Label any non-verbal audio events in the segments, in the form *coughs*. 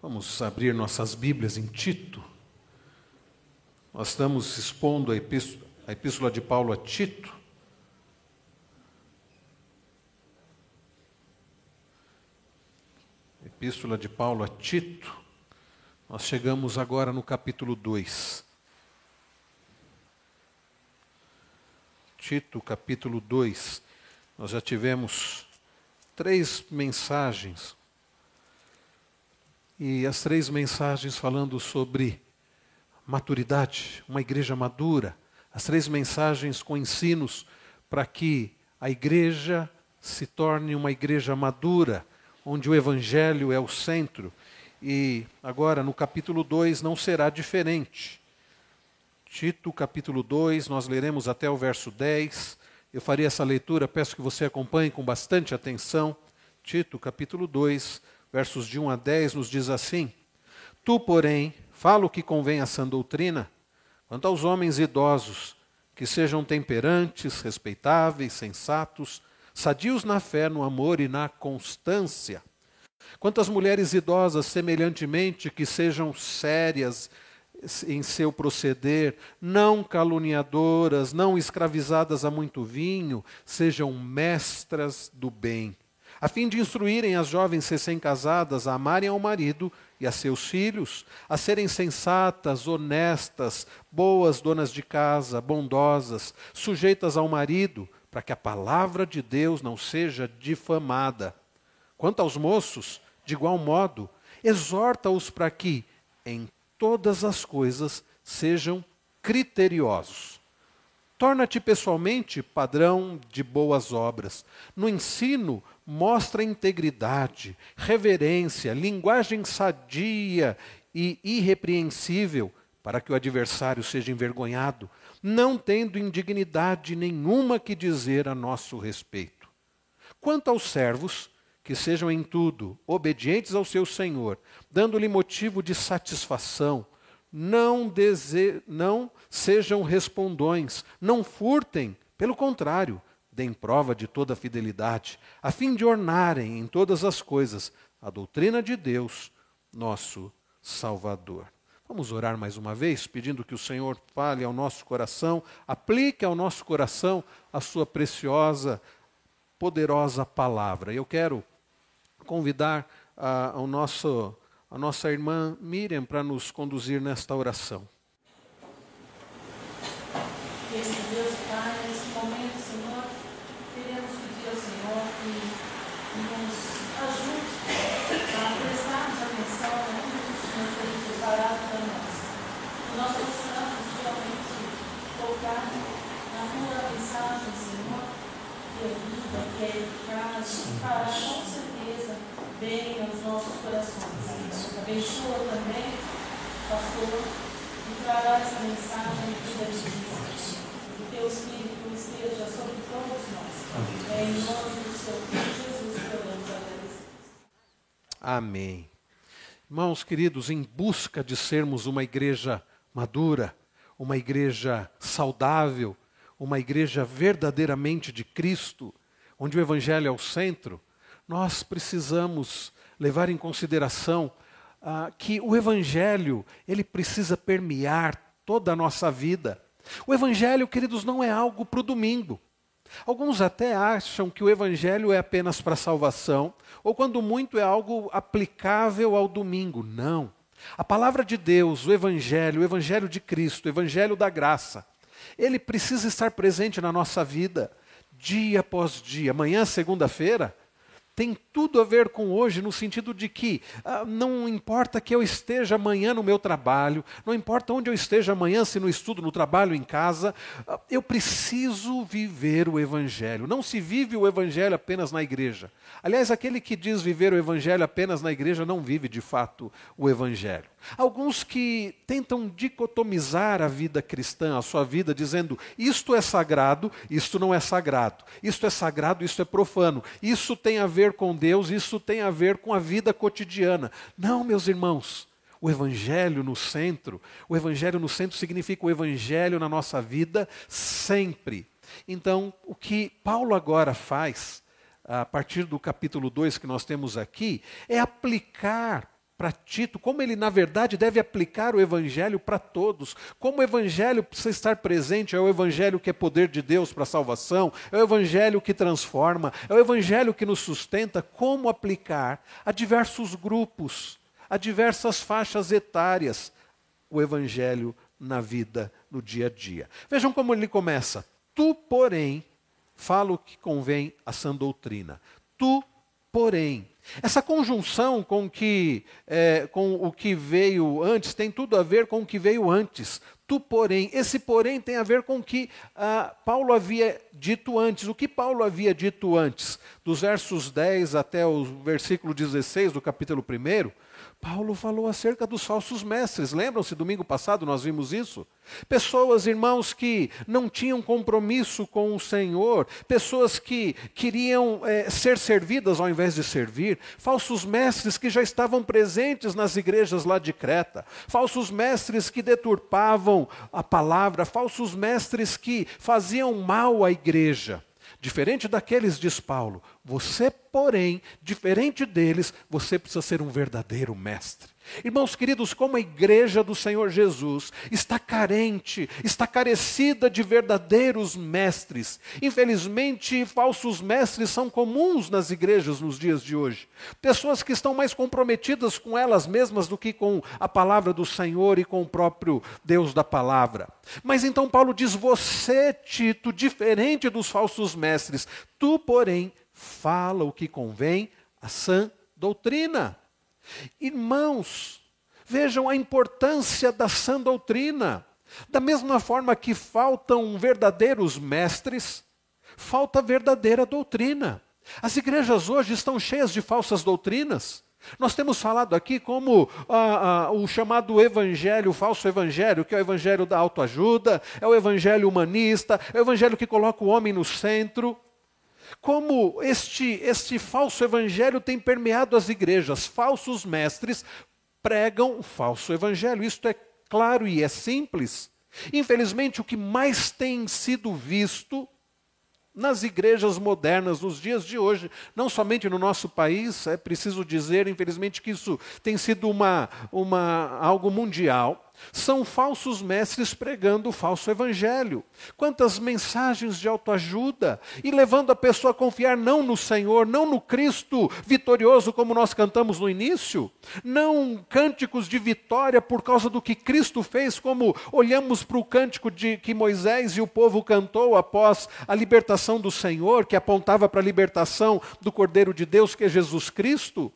Vamos abrir nossas Bíblias em Tito. Nós estamos expondo a epístola, a epístola de Paulo a Tito. Epístola de Paulo a Tito. Nós chegamos agora no capítulo 2. Tito, capítulo 2. Nós já tivemos três mensagens e as três mensagens falando sobre maturidade, uma igreja madura, as três mensagens com ensinos para que a igreja se torne uma igreja madura, onde o evangelho é o centro. E agora no capítulo 2 não será diferente. Tito, capítulo 2, nós leremos até o verso 10. Eu farei essa leitura, peço que você acompanhe com bastante atenção. Tito, capítulo 2, versos de 1 a 10, nos diz assim: Tu, porém, fala o que convém à sã doutrina, quanto aos homens idosos, que sejam temperantes, respeitáveis, sensatos, sadios na fé, no amor e na constância. Quanto às mulheres idosas, semelhantemente, que sejam sérias em seu proceder, não caluniadoras, não escravizadas a muito vinho, sejam mestras do bem a fim de instruírem as jovens recém-casadas a amarem ao marido e a seus filhos, a serem sensatas, honestas, boas donas de casa, bondosas, sujeitas ao marido, para que a palavra de Deus não seja difamada. Quanto aos moços, de igual modo, exorta-os para que, em todas as coisas, sejam criteriosos. Torna-te pessoalmente padrão de boas obras. No ensino, mostra integridade, reverência, linguagem sadia e irrepreensível, para que o adversário seja envergonhado, não tendo indignidade nenhuma que dizer a nosso respeito. Quanto aos servos, que sejam em tudo obedientes ao seu Senhor, dando-lhe motivo de satisfação, não, dese... não sejam respondões, não furtem, pelo contrário, deem prova de toda fidelidade, a fim de ornarem em todas as coisas a doutrina de Deus, nosso Salvador. Vamos orar mais uma vez, pedindo que o Senhor fale ao nosso coração, aplique ao nosso coração a sua preciosa, poderosa palavra. Eu quero convidar a, a, nosso, a nossa irmã Miriam para nos conduzir nesta oração. Esse Deus Pai, nesse momento, Senhor, queremos pedir ao Senhor que nos ajude a prestarmos atenção naquilo que o Senhor tem preparado para nós. Que nós possamos realmente tocar na tua mensagem, Senhor, que é vida, que é eficaz, que fará com certeza bem aos nossos corações. Abençoa também, pastor, e trará essa mensagem de vida de vida. Que teu Espírito esteja sobre todos nós. É em nome do seu Filho Jesus que oramos agradecidos. Amém. Irmãos queridos, em busca de sermos uma igreja madura, uma igreja saudável, uma igreja verdadeiramente de Cristo, onde o Evangelho é o centro, nós precisamos levar em consideração ah, que o Evangelho ele precisa permear toda a nossa vida. O Evangelho, queridos, não é algo para o domingo. Alguns até acham que o Evangelho é apenas para salvação, ou quando muito é algo aplicável ao domingo. Não. A palavra de Deus, o Evangelho, o Evangelho de Cristo, o Evangelho da graça, ele precisa estar presente na nossa vida, dia após dia. Amanhã, segunda-feira, tem tudo a ver com hoje, no sentido de que ah, não importa que eu esteja amanhã no meu trabalho, não importa onde eu esteja amanhã, se no estudo, no trabalho, em casa, ah, eu preciso viver o Evangelho. Não se vive o Evangelho apenas na igreja. Aliás, aquele que diz viver o Evangelho apenas na igreja não vive de fato o Evangelho. Alguns que tentam dicotomizar a vida cristã, a sua vida, dizendo isto é sagrado, isto não é sagrado, isto é sagrado, isto é profano, isso tem a ver com Deus, isso tem a ver com a vida cotidiana. Não, meus irmãos. O Evangelho no centro, o Evangelho no centro significa o Evangelho na nossa vida sempre. Então, o que Paulo agora faz, a partir do capítulo 2 que nós temos aqui, é aplicar para Tito, como ele, na verdade, deve aplicar o Evangelho para todos, como o Evangelho precisa estar presente, é o Evangelho que é poder de Deus para a salvação, é o Evangelho que transforma, é o Evangelho que nos sustenta, como aplicar a diversos grupos, a diversas faixas etárias, o Evangelho na vida, no dia a dia. Vejam como ele começa. Tu, porém, fala o que convém à sã doutrina. Tu, porém. Essa conjunção com, que, é, com o que veio antes tem tudo a ver com o que veio antes. Tu, porém, esse porém tem a ver com o que ah, Paulo havia dito antes. O que Paulo havia dito antes? Dos versos 10 até o versículo 16 do capítulo 1, Paulo falou acerca dos falsos mestres. Lembram-se, domingo passado nós vimos isso? Pessoas, irmãos, que não tinham compromisso com o Senhor, pessoas que queriam é, ser servidas ao invés de servir, falsos mestres que já estavam presentes nas igrejas lá de Creta, falsos mestres que deturpavam a palavra, falsos mestres que faziam mal à igreja. Diferente daqueles, diz Paulo, você, porém, diferente deles, você precisa ser um verdadeiro mestre. Irmãos queridos, como a igreja do Senhor Jesus está carente, está carecida de verdadeiros mestres. Infelizmente, falsos mestres são comuns nas igrejas nos dias de hoje. Pessoas que estão mais comprometidas com elas mesmas do que com a palavra do Senhor e com o próprio Deus da palavra. Mas então Paulo diz: Você, Tito, diferente dos falsos mestres, tu, porém, fala o que convém à sã doutrina. Irmãos, vejam a importância da sã doutrina. Da mesma forma que faltam verdadeiros mestres, falta verdadeira doutrina. As igrejas hoje estão cheias de falsas doutrinas. Nós temos falado aqui como ah, ah, o chamado evangelho, o falso evangelho, que é o evangelho da autoajuda, é o evangelho humanista, é o evangelho que coloca o homem no centro. Como este, este falso evangelho tem permeado as igrejas, falsos mestres pregam o falso evangelho. Isto é claro e é simples. Infelizmente, o que mais tem sido visto nas igrejas modernas, nos dias de hoje, não somente no nosso país, é preciso dizer, infelizmente, que isso tem sido uma, uma, algo mundial. São falsos mestres pregando o falso evangelho. Quantas mensagens de autoajuda e levando a pessoa a confiar não no Senhor, não no Cristo vitorioso, como nós cantamos no início, não cânticos de vitória por causa do que Cristo fez, como olhamos para o cântico de que Moisés e o povo cantou após a libertação do Senhor, que apontava para a libertação do Cordeiro de Deus, que é Jesus Cristo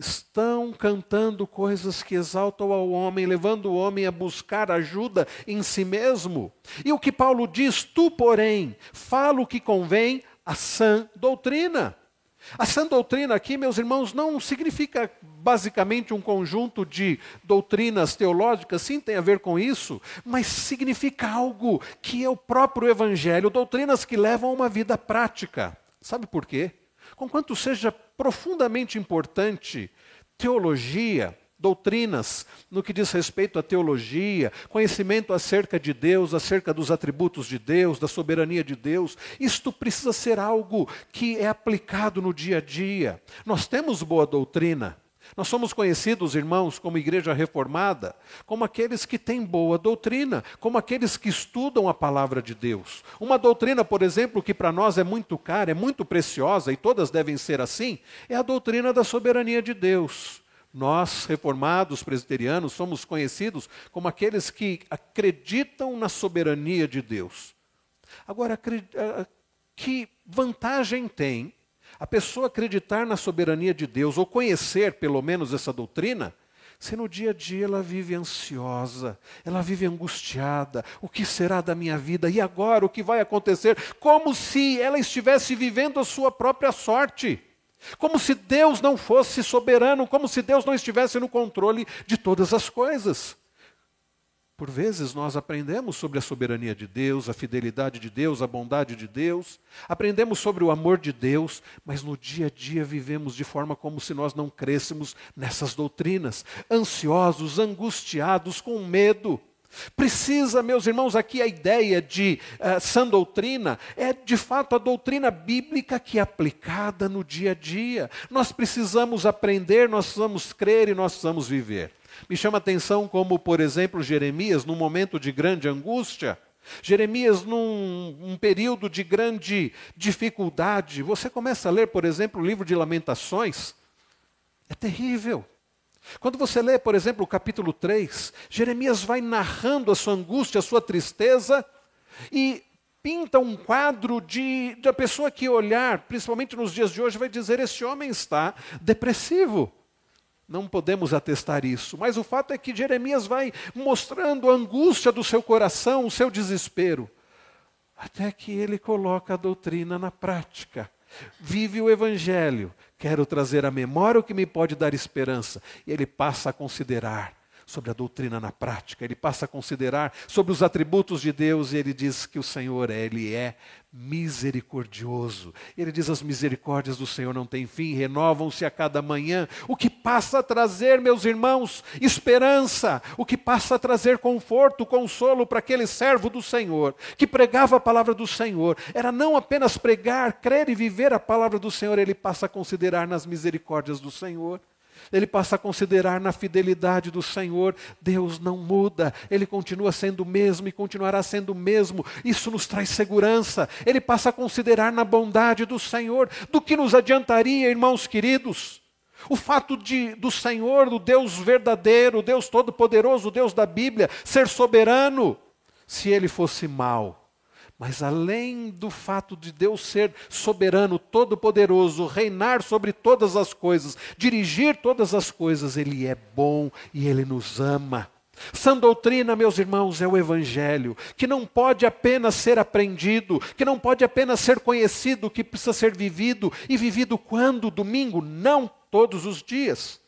estão cantando coisas que exaltam ao homem, levando o homem a buscar ajuda em si mesmo. E o que Paulo diz, tu, porém, fala o que convém à sã doutrina. A sã doutrina aqui, meus irmãos, não significa basicamente um conjunto de doutrinas teológicas, sim, tem a ver com isso, mas significa algo que é o próprio Evangelho, doutrinas que levam a uma vida prática. Sabe por quê? Conquanto seja profundamente importante teologia, doutrinas no que diz respeito à teologia, conhecimento acerca de Deus, acerca dos atributos de Deus, da soberania de Deus. Isto precisa ser algo que é aplicado no dia a dia. Nós temos boa doutrina, nós somos conhecidos, irmãos, como igreja reformada, como aqueles que têm boa doutrina, como aqueles que estudam a palavra de Deus. Uma doutrina, por exemplo, que para nós é muito cara, é muito preciosa e todas devem ser assim, é a doutrina da soberania de Deus. Nós, reformados presbiterianos, somos conhecidos como aqueles que acreditam na soberania de Deus. Agora, que vantagem tem a pessoa acreditar na soberania de Deus, ou conhecer pelo menos essa doutrina, se no dia a dia ela vive ansiosa, ela vive angustiada, o que será da minha vida? E agora o que vai acontecer? Como se ela estivesse vivendo a sua própria sorte. Como se Deus não fosse soberano, como se Deus não estivesse no controle de todas as coisas. Por vezes nós aprendemos sobre a soberania de Deus, a fidelidade de Deus, a bondade de Deus, aprendemos sobre o amor de Deus, mas no dia a dia vivemos de forma como se nós não crêssemos nessas doutrinas, ansiosos, angustiados, com medo. Precisa, meus irmãos, aqui a ideia de uh, sã doutrina é de fato a doutrina bíblica que é aplicada no dia a dia. Nós precisamos aprender, nós precisamos crer e nós precisamos viver. Me chama atenção como, por exemplo, Jeremias, num momento de grande angústia, Jeremias, num um período de grande dificuldade, você começa a ler, por exemplo, o livro de Lamentações, é terrível. Quando você lê, por exemplo, o capítulo 3, Jeremias vai narrando a sua angústia, a sua tristeza, e pinta um quadro de, de a pessoa que olhar, principalmente nos dias de hoje, vai dizer: esse homem está depressivo. Não podemos atestar isso, mas o fato é que Jeremias vai mostrando a angústia do seu coração, o seu desespero, até que ele coloca a doutrina na prática. Vive o evangelho, quero trazer à memória o que me pode dar esperança. E ele passa a considerar sobre a doutrina na prática, ele passa a considerar sobre os atributos de Deus e ele diz que o Senhor, ele é misericordioso. Ele diz: as misericórdias do Senhor não têm fim, renovam-se a cada manhã. O que passa a trazer, meus irmãos, esperança, o que passa a trazer conforto, consolo para aquele servo do Senhor, que pregava a palavra do Senhor, era não apenas pregar, crer e viver a palavra do Senhor, ele passa a considerar nas misericórdias do Senhor ele passa a considerar na fidelidade do Senhor, Deus não muda, ele continua sendo o mesmo e continuará sendo o mesmo. Isso nos traz segurança. Ele passa a considerar na bondade do Senhor, do que nos adiantaria, irmãos queridos? O fato de do Senhor, do Deus verdadeiro, o Deus todo-poderoso, o Deus da Bíblia, ser soberano, se ele fosse mau, mas além do fato de Deus ser soberano, todo-poderoso, reinar sobre todas as coisas, dirigir todas as coisas, Ele é bom e Ele nos ama. Sã doutrina, meus irmãos, é o Evangelho, que não pode apenas ser aprendido, que não pode apenas ser conhecido, que precisa ser vivido. E vivido quando? Domingo? Não todos os dias.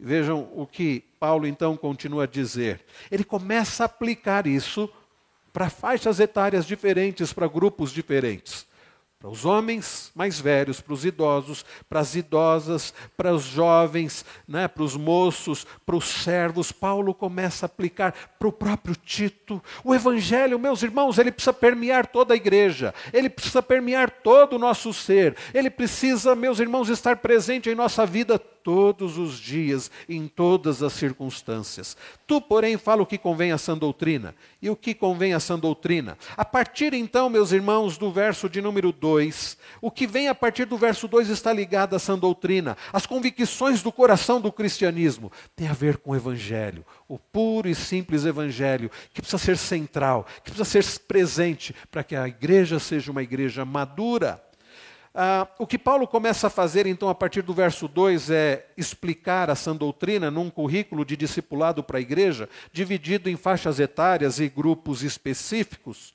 Vejam o que Paulo então continua a dizer. Ele começa a aplicar isso para faixas etárias diferentes, para grupos diferentes. Para os homens mais velhos, para os idosos, para as idosas, para os jovens, né, para os moços, para os servos. Paulo começa a aplicar para o próprio Tito. O Evangelho, meus irmãos, ele precisa permear toda a igreja, ele precisa permear todo o nosso ser, ele precisa, meus irmãos, estar presente em nossa vida todos os dias, em todas as circunstâncias. Tu, porém, fala o que convém à sã doutrina. E o que convém à sã doutrina? A partir então, meus irmãos, do verso de número 2, o que vem a partir do verso 2 está ligado à sã doutrina. As convicções do coração do cristianismo tem a ver com o evangelho, o puro e simples evangelho, que precisa ser central, que precisa ser presente para que a igreja seja uma igreja madura. Ah, o que Paulo começa a fazer, então, a partir do verso 2, é explicar a sã doutrina num currículo de discipulado para a igreja, dividido em faixas etárias e grupos específicos.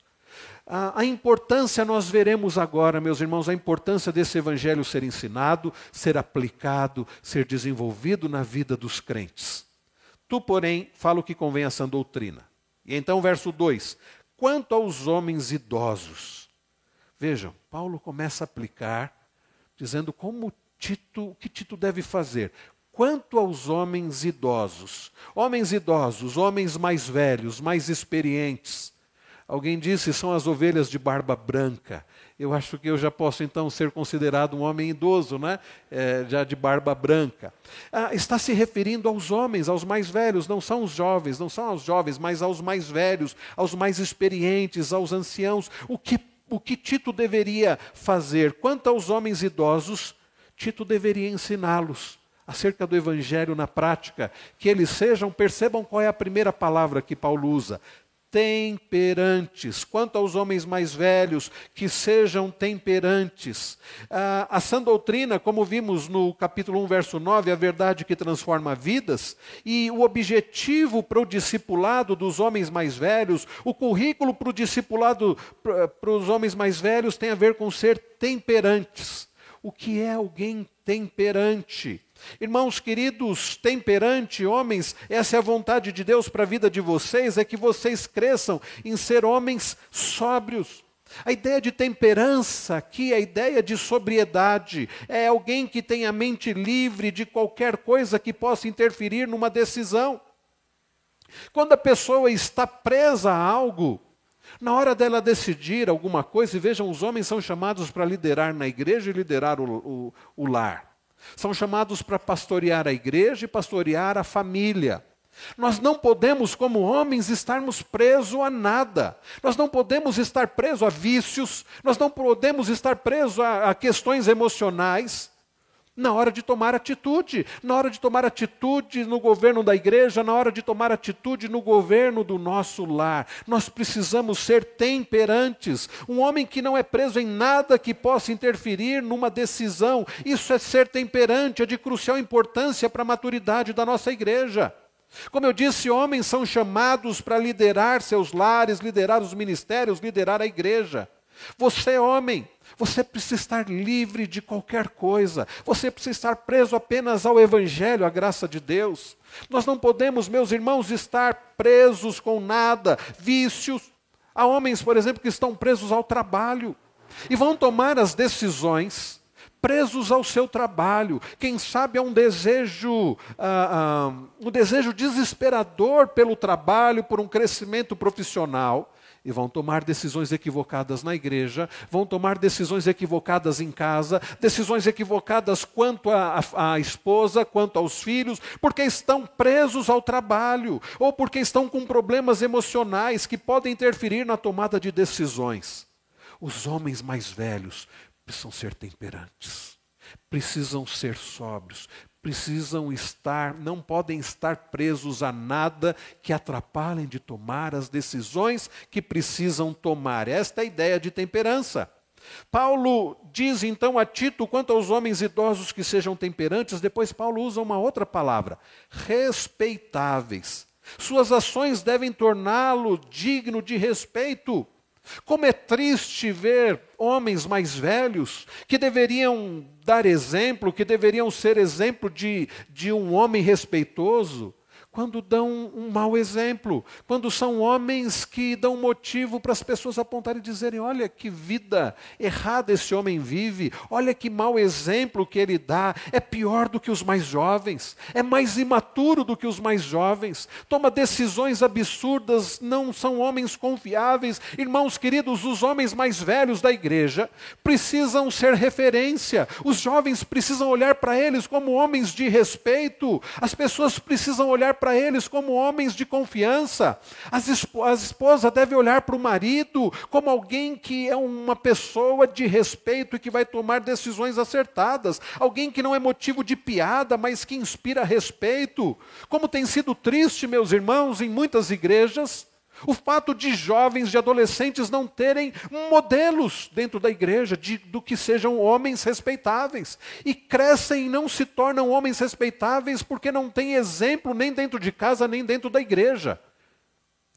Ah, a importância, nós veremos agora, meus irmãos, a importância desse evangelho ser ensinado, ser aplicado, ser desenvolvido na vida dos crentes. Tu, porém, fala o que convém a sã doutrina. E então, verso 2: Quanto aos homens idosos, Vejam, Paulo começa a aplicar, dizendo como Tito, o que Tito deve fazer. Quanto aos homens idosos, homens idosos, homens mais velhos, mais experientes. Alguém disse, são as ovelhas de barba branca. Eu acho que eu já posso então ser considerado um homem idoso, né? É, já de barba branca. Ah, está se referindo aos homens, aos mais velhos, não são os jovens, não são aos jovens, mas aos mais velhos, aos mais experientes, aos anciãos. O que o que Tito deveria fazer? Quanto aos homens idosos, Tito deveria ensiná-los acerca do evangelho na prática, que eles sejam, percebam qual é a primeira palavra que Paulo usa, temperantes. Quanto aos homens mais velhos, que sejam temperantes. Ah, a sã doutrina, como vimos no capítulo 1, verso 9, é a verdade que transforma vidas, e o objetivo para o discipulado dos homens mais velhos, o currículo para o discipulado para os homens mais velhos tem a ver com ser temperantes. O que é alguém temperante? Irmãos queridos, temperante, homens, essa é a vontade de Deus para a vida de vocês, é que vocês cresçam em ser homens sóbrios. A ideia de temperança aqui, a ideia de sobriedade, é alguém que tem a mente livre de qualquer coisa que possa interferir numa decisão. Quando a pessoa está presa a algo, na hora dela decidir alguma coisa, e vejam, os homens são chamados para liderar na igreja e liderar o, o, o lar. São chamados para pastorear a igreja e pastorear a família. Nós não podemos, como homens, estarmos presos a nada. Nós não podemos estar presos a vícios, nós não podemos estar presos a, a questões emocionais na hora de tomar atitude, na hora de tomar atitude no governo da igreja, na hora de tomar atitude no governo do nosso lar. Nós precisamos ser temperantes. Um homem que não é preso em nada que possa interferir numa decisão, isso é ser temperante, é de crucial importância para a maturidade da nossa igreja. Como eu disse, homens são chamados para liderar seus lares, liderar os ministérios, liderar a igreja. Você, homem, você precisa estar livre de qualquer coisa. Você precisa estar preso apenas ao Evangelho, à graça de Deus. Nós não podemos, meus irmãos, estar presos com nada, vícios. Há homens, por exemplo, que estão presos ao trabalho e vão tomar as decisões presos ao seu trabalho. Quem sabe é um desejo, ah, ah, um desejo desesperador pelo trabalho, por um crescimento profissional e vão tomar decisões equivocadas na igreja, vão tomar decisões equivocadas em casa, decisões equivocadas quanto à esposa, quanto aos filhos, porque estão presos ao trabalho, ou porque estão com problemas emocionais que podem interferir na tomada de decisões. Os homens mais velhos precisam ser temperantes, precisam ser sóbrios, precisam estar, não podem estar presos a nada que atrapalhem de tomar as decisões que precisam tomar. Esta é a ideia de temperança. Paulo diz então a Tito quanto aos homens idosos que sejam temperantes, depois Paulo usa uma outra palavra, respeitáveis. Suas ações devem torná-lo digno de respeito. Como é triste ver homens mais velhos que deveriam dar exemplo, que deveriam ser exemplo de, de um homem respeitoso, quando dão um mau exemplo, quando são homens que dão motivo para as pessoas apontarem e dizerem: olha que vida errada esse homem vive, olha que mau exemplo que ele dá, é pior do que os mais jovens, é mais imaturo do que os mais jovens, toma decisões absurdas, não são homens confiáveis. Irmãos queridos, os homens mais velhos da igreja precisam ser referência, os jovens precisam olhar para eles como homens de respeito, as pessoas precisam olhar para para eles como homens de confiança. As esp a esposa deve olhar para o marido como alguém que é uma pessoa de respeito e que vai tomar decisões acertadas. Alguém que não é motivo de piada, mas que inspira respeito. Como tem sido triste, meus irmãos, em muitas igrejas, o fato de jovens, de adolescentes não terem modelos dentro da igreja de, do que sejam homens respeitáveis. E crescem e não se tornam homens respeitáveis porque não têm exemplo nem dentro de casa, nem dentro da igreja.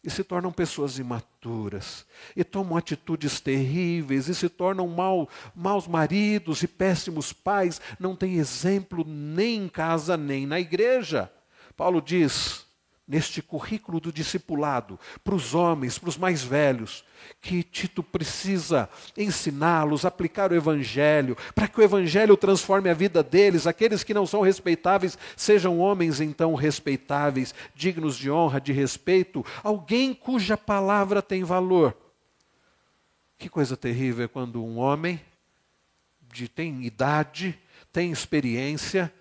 E se tornam pessoas imaturas, e tomam atitudes terríveis, e se tornam mal, maus maridos e péssimos pais, não têm exemplo nem em casa, nem na igreja. Paulo diz: neste currículo do discipulado, para os homens, para os mais velhos, que Tito precisa ensiná-los, aplicar o Evangelho, para que o Evangelho transforme a vida deles, aqueles que não são respeitáveis, sejam homens então respeitáveis, dignos de honra, de respeito, alguém cuja palavra tem valor. Que coisa terrível é quando um homem de, tem idade, tem experiência,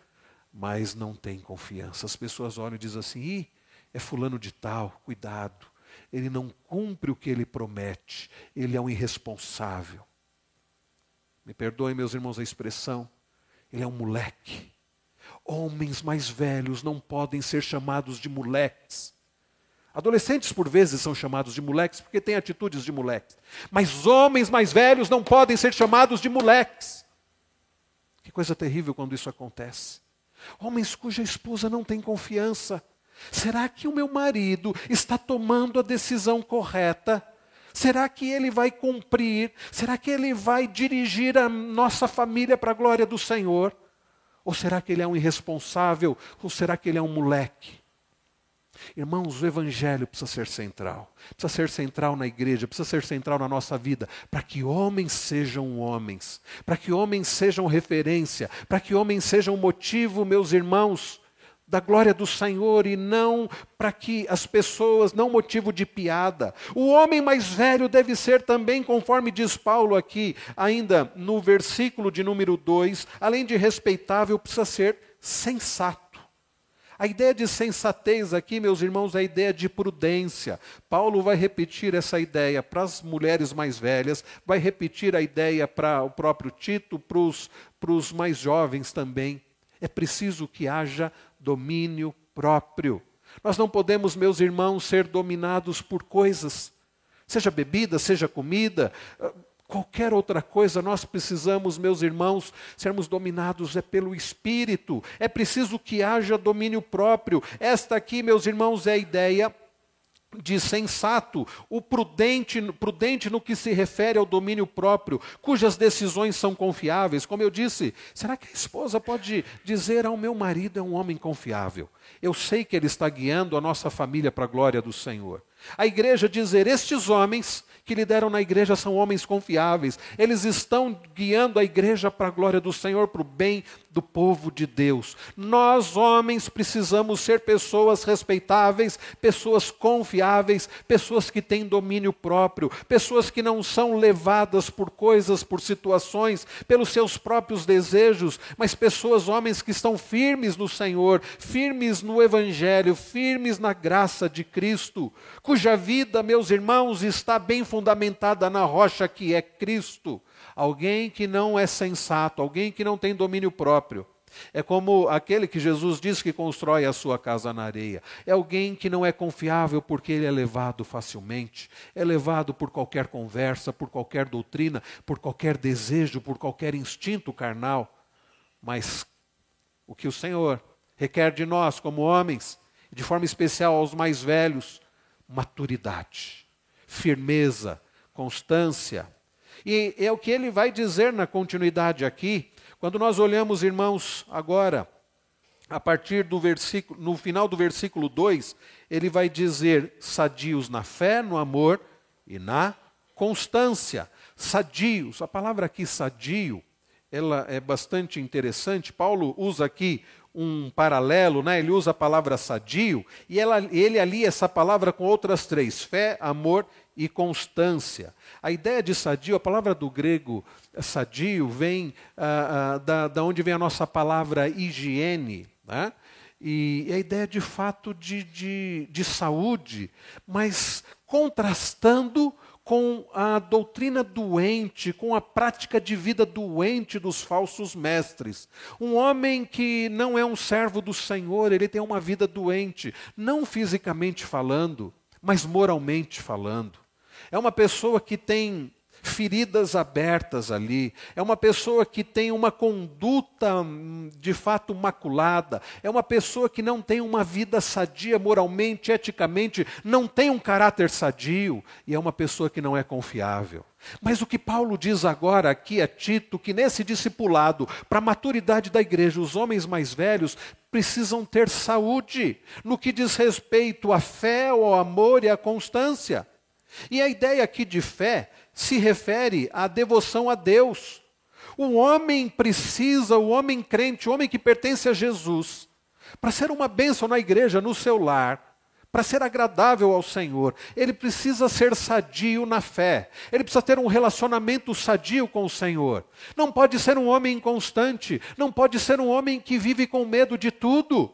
mas não tem confiança. As pessoas olham e dizem assim: é fulano de tal, cuidado. Ele não cumpre o que ele promete, ele é um irresponsável. Me perdoem, meus irmãos, a expressão, ele é um moleque. Homens mais velhos não podem ser chamados de moleques. Adolescentes, por vezes, são chamados de moleques porque têm atitudes de moleques. Mas homens mais velhos não podem ser chamados de moleques. Que coisa terrível quando isso acontece. Homens cuja esposa não tem confiança, Será que o meu marido está tomando a decisão correta? Será que ele vai cumprir? Será que ele vai dirigir a nossa família para a glória do Senhor? Ou será que ele é um irresponsável? Ou será que ele é um moleque? Irmãos, o Evangelho precisa ser central. Precisa ser central na igreja, precisa ser central na nossa vida, para que homens sejam homens, para que homens sejam referência, para que homens sejam motivo, meus irmãos, da glória do Senhor e não para que as pessoas, não motivo de piada. O homem mais velho deve ser também, conforme diz Paulo aqui, ainda no versículo de número 2, além de respeitável, precisa ser sensato. A ideia de sensatez aqui, meus irmãos, é a ideia de prudência. Paulo vai repetir essa ideia para as mulheres mais velhas, vai repetir a ideia para o próprio Tito, para os mais jovens também. É preciso que haja domínio próprio. Nós não podemos, meus irmãos, ser dominados por coisas, seja bebida, seja comida, ah, qualquer outra coisa, nós precisamos, meus irmãos, sermos dominados é pelo Espírito. É preciso que haja domínio próprio. Esta aqui, meus irmãos, é a ideia de sensato, o prudente, prudente no que se refere ao domínio próprio, cujas decisões são confiáveis. Como eu disse, será que a esposa pode dizer ao meu marido é um homem confiável? Eu sei que ele está guiando a nossa família para a glória do Senhor. A igreja dizer: estes homens que lideram na igreja são homens confiáveis, eles estão guiando a igreja para a glória do Senhor, para o bem do povo de Deus. Nós, homens, precisamos ser pessoas respeitáveis, pessoas confiáveis, pessoas que têm domínio próprio, pessoas que não são levadas por coisas, por situações, pelos seus próprios desejos, mas pessoas, homens que estão firmes no Senhor, firmes no Evangelho, firmes na graça de Cristo, cuja vida, meus irmãos, está bem fundamentada na rocha que é Cristo alguém que não é sensato, alguém que não tem domínio próprio. É como aquele que Jesus diz que constrói a sua casa na areia. É alguém que não é confiável porque ele é levado facilmente, é levado por qualquer conversa, por qualquer doutrina, por qualquer desejo, por qualquer instinto carnal. Mas o que o Senhor requer de nós, como homens, de forma especial aos mais velhos, maturidade, firmeza, constância, e é o que ele vai dizer na continuidade aqui, quando nós olhamos, irmãos, agora, a partir do versículo, no final do versículo 2, ele vai dizer: sadios na fé, no amor e na constância. Sadios, a palavra aqui sadio, ela é bastante interessante. Paulo usa aqui um paralelo, né? ele usa a palavra sadio, e ela, ele alia essa palavra com outras três: fé, amor e constância. A ideia de sadio, a palavra do grego sadio, vem ah, ah, da, da onde vem a nossa palavra higiene. Né? E a ideia de fato de, de, de saúde, mas contrastando com a doutrina doente, com a prática de vida doente dos falsos mestres. Um homem que não é um servo do Senhor, ele tem uma vida doente, não fisicamente falando, mas moralmente falando. É uma pessoa que tem feridas abertas ali, é uma pessoa que tem uma conduta hum, de fato maculada, é uma pessoa que não tem uma vida sadia moralmente, eticamente, não tem um caráter sadio e é uma pessoa que não é confiável. Mas o que Paulo diz agora aqui a Tito, que nesse discipulado, para a maturidade da igreja, os homens mais velhos precisam ter saúde no que diz respeito à fé, ao amor e à constância. E a ideia aqui de fé se refere à devoção a Deus. O homem precisa, o homem crente, o homem que pertence a Jesus, para ser uma bênção na igreja, no seu lar, para ser agradável ao Senhor, ele precisa ser sadio na fé, ele precisa ter um relacionamento sadio com o Senhor. Não pode ser um homem inconstante, não pode ser um homem que vive com medo de tudo.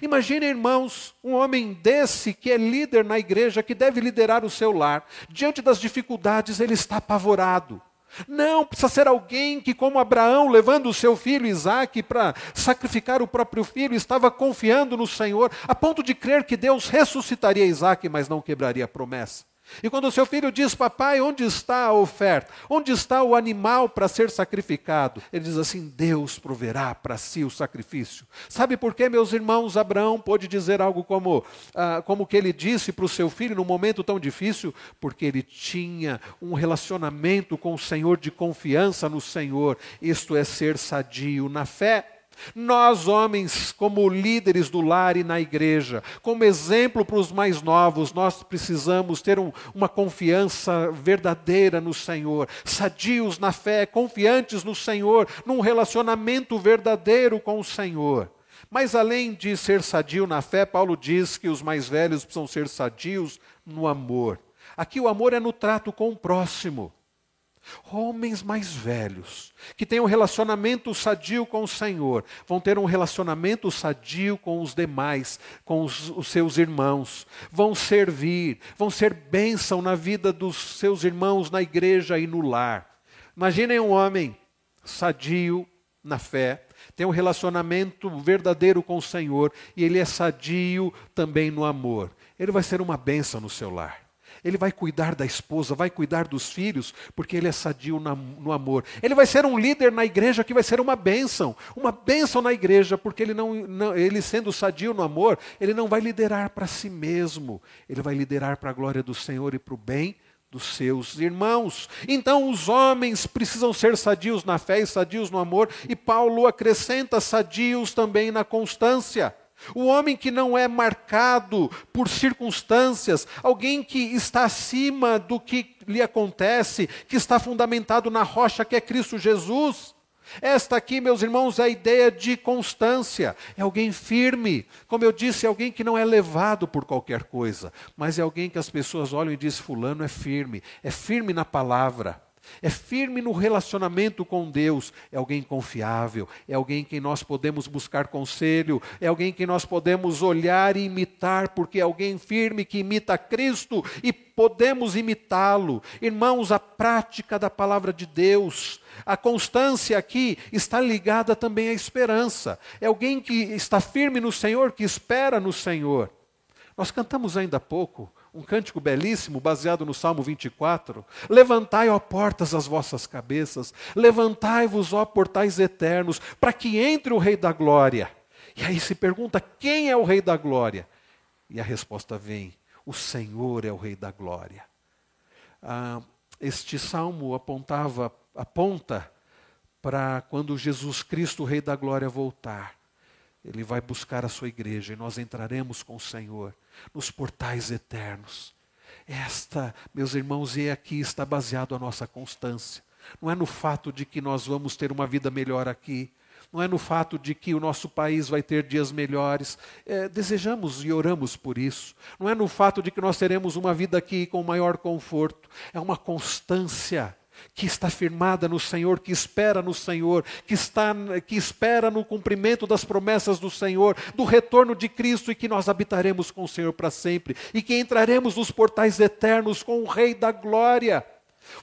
Imagine, irmãos, um homem desse que é líder na igreja, que deve liderar o seu lar, diante das dificuldades ele está apavorado. Não, precisa ser alguém que, como Abraão, levando o seu filho Isaque para sacrificar o próprio filho, estava confiando no Senhor, a ponto de crer que Deus ressuscitaria Isaque, mas não quebraria a promessa. E quando o seu filho diz, papai, onde está a oferta? Onde está o animal para ser sacrificado? Ele diz assim: Deus proverá para si o sacrifício. Sabe por que, meus irmãos, Abraão pôde dizer algo como, ah, como que ele disse para o seu filho num momento tão difícil? Porque ele tinha um relacionamento com o Senhor de confiança no Senhor. Isto é ser sadio na fé. Nós, homens, como líderes do lar e na igreja, como exemplo para os mais novos, nós precisamos ter um, uma confiança verdadeira no Senhor, sadios na fé, confiantes no Senhor, num relacionamento verdadeiro com o Senhor. Mas além de ser sadio na fé, Paulo diz que os mais velhos precisam ser sadios no amor. Aqui o amor é no trato com o próximo. Homens mais velhos, que têm um relacionamento sadio com o Senhor, vão ter um relacionamento sadio com os demais, com os, os, seus irmãos, vão servir, vão ser bênção na vida dos seus irmãos na igreja e no lar. Imaginem um homem sadio na fé, tem um relacionamento verdadeiro com o Senhor e ele é sadio também no amor. Ele vai ser uma bênção no seu lar. Ele vai cuidar da esposa, vai cuidar dos filhos, porque ele é sadio no amor. Ele vai ser um líder na igreja que vai ser uma bênção, uma bênção na igreja, porque ele não, não ele sendo sadio no amor, ele não vai liderar para si mesmo, ele vai liderar para a glória do Senhor e para o bem dos seus irmãos. Então os homens precisam ser sadios na fé e sadios no amor, e Paulo acrescenta sadios também na constância. O homem que não é marcado por circunstâncias, alguém que está acima do que lhe acontece, que está fundamentado na rocha que é Cristo Jesus. Esta aqui, meus irmãos, é a ideia de constância. É alguém firme. Como eu disse, é alguém que não é levado por qualquer coisa, mas é alguém que as pessoas olham e dizem: Fulano é firme, é firme na palavra. É firme no relacionamento com Deus, é alguém confiável, é alguém que nós podemos buscar conselho, é alguém que nós podemos olhar e imitar, porque é alguém firme que imita Cristo e podemos imitá-lo. Irmãos, a prática da palavra de Deus, a constância aqui está ligada também à esperança. É alguém que está firme no Senhor, que espera no Senhor. Nós cantamos ainda há pouco um cântico belíssimo baseado no Salmo 24. Levantai, ó portas, as vossas cabeças, levantai-vos, ó portais eternos, para que entre o Rei da Glória. E aí se pergunta: quem é o Rei da Glória? E a resposta vem: o Senhor é o Rei da Glória. Ah, este salmo apontava, aponta para quando Jesus Cristo, o Rei da Glória, voltar. Ele vai buscar a sua igreja e nós entraremos com o Senhor nos portais eternos. Esta, meus irmãos, e aqui está baseado a nossa constância. Não é no fato de que nós vamos ter uma vida melhor aqui, não é no fato de que o nosso país vai ter dias melhores. É, desejamos e oramos por isso. Não é no fato de que nós teremos uma vida aqui com maior conforto. É uma constância que está firmada no Senhor, que espera no Senhor, que, está, que espera no cumprimento das promessas do Senhor, do retorno de Cristo e que nós habitaremos com o Senhor para sempre e que entraremos nos portais eternos com o Rei da Glória.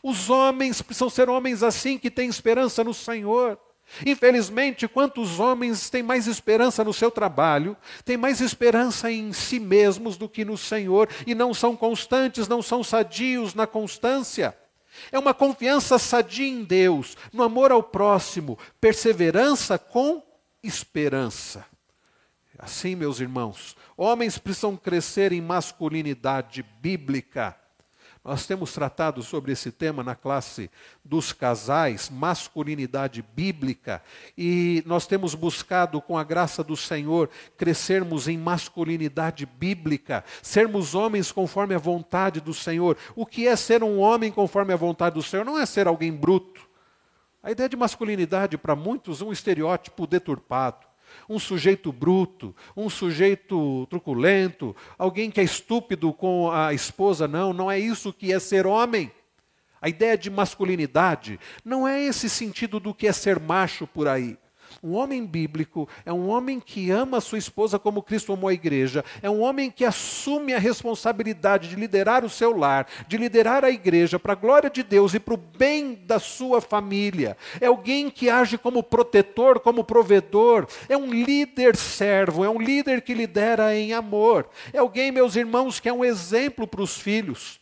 Os homens precisam ser homens assim que têm esperança no Senhor. Infelizmente, quantos homens têm mais esperança no seu trabalho, têm mais esperança em si mesmos do que no Senhor e não são constantes, não são sadios na constância. É uma confiança sadia em Deus, no amor ao próximo, perseverança com esperança. Assim, meus irmãos, homens precisam crescer em masculinidade bíblica nós temos tratado sobre esse tema na classe dos casais, masculinidade bíblica, e nós temos buscado, com a graça do Senhor, crescermos em masculinidade bíblica, sermos homens conforme a vontade do Senhor. O que é ser um homem conforme a vontade do Senhor? Não é ser alguém bruto. A ideia de masculinidade, para muitos, é um estereótipo deturpado um sujeito bruto, um sujeito truculento, alguém que é estúpido com a esposa. Não, não é isso que é ser homem. A ideia de masculinidade não é esse sentido do que é ser macho por aí. Um homem bíblico é um homem que ama a sua esposa como Cristo amou a igreja, é um homem que assume a responsabilidade de liderar o seu lar, de liderar a igreja para a glória de Deus e para o bem da sua família. É alguém que age como protetor, como provedor, é um líder servo, é um líder que lidera em amor. É alguém, meus irmãos, que é um exemplo para os filhos.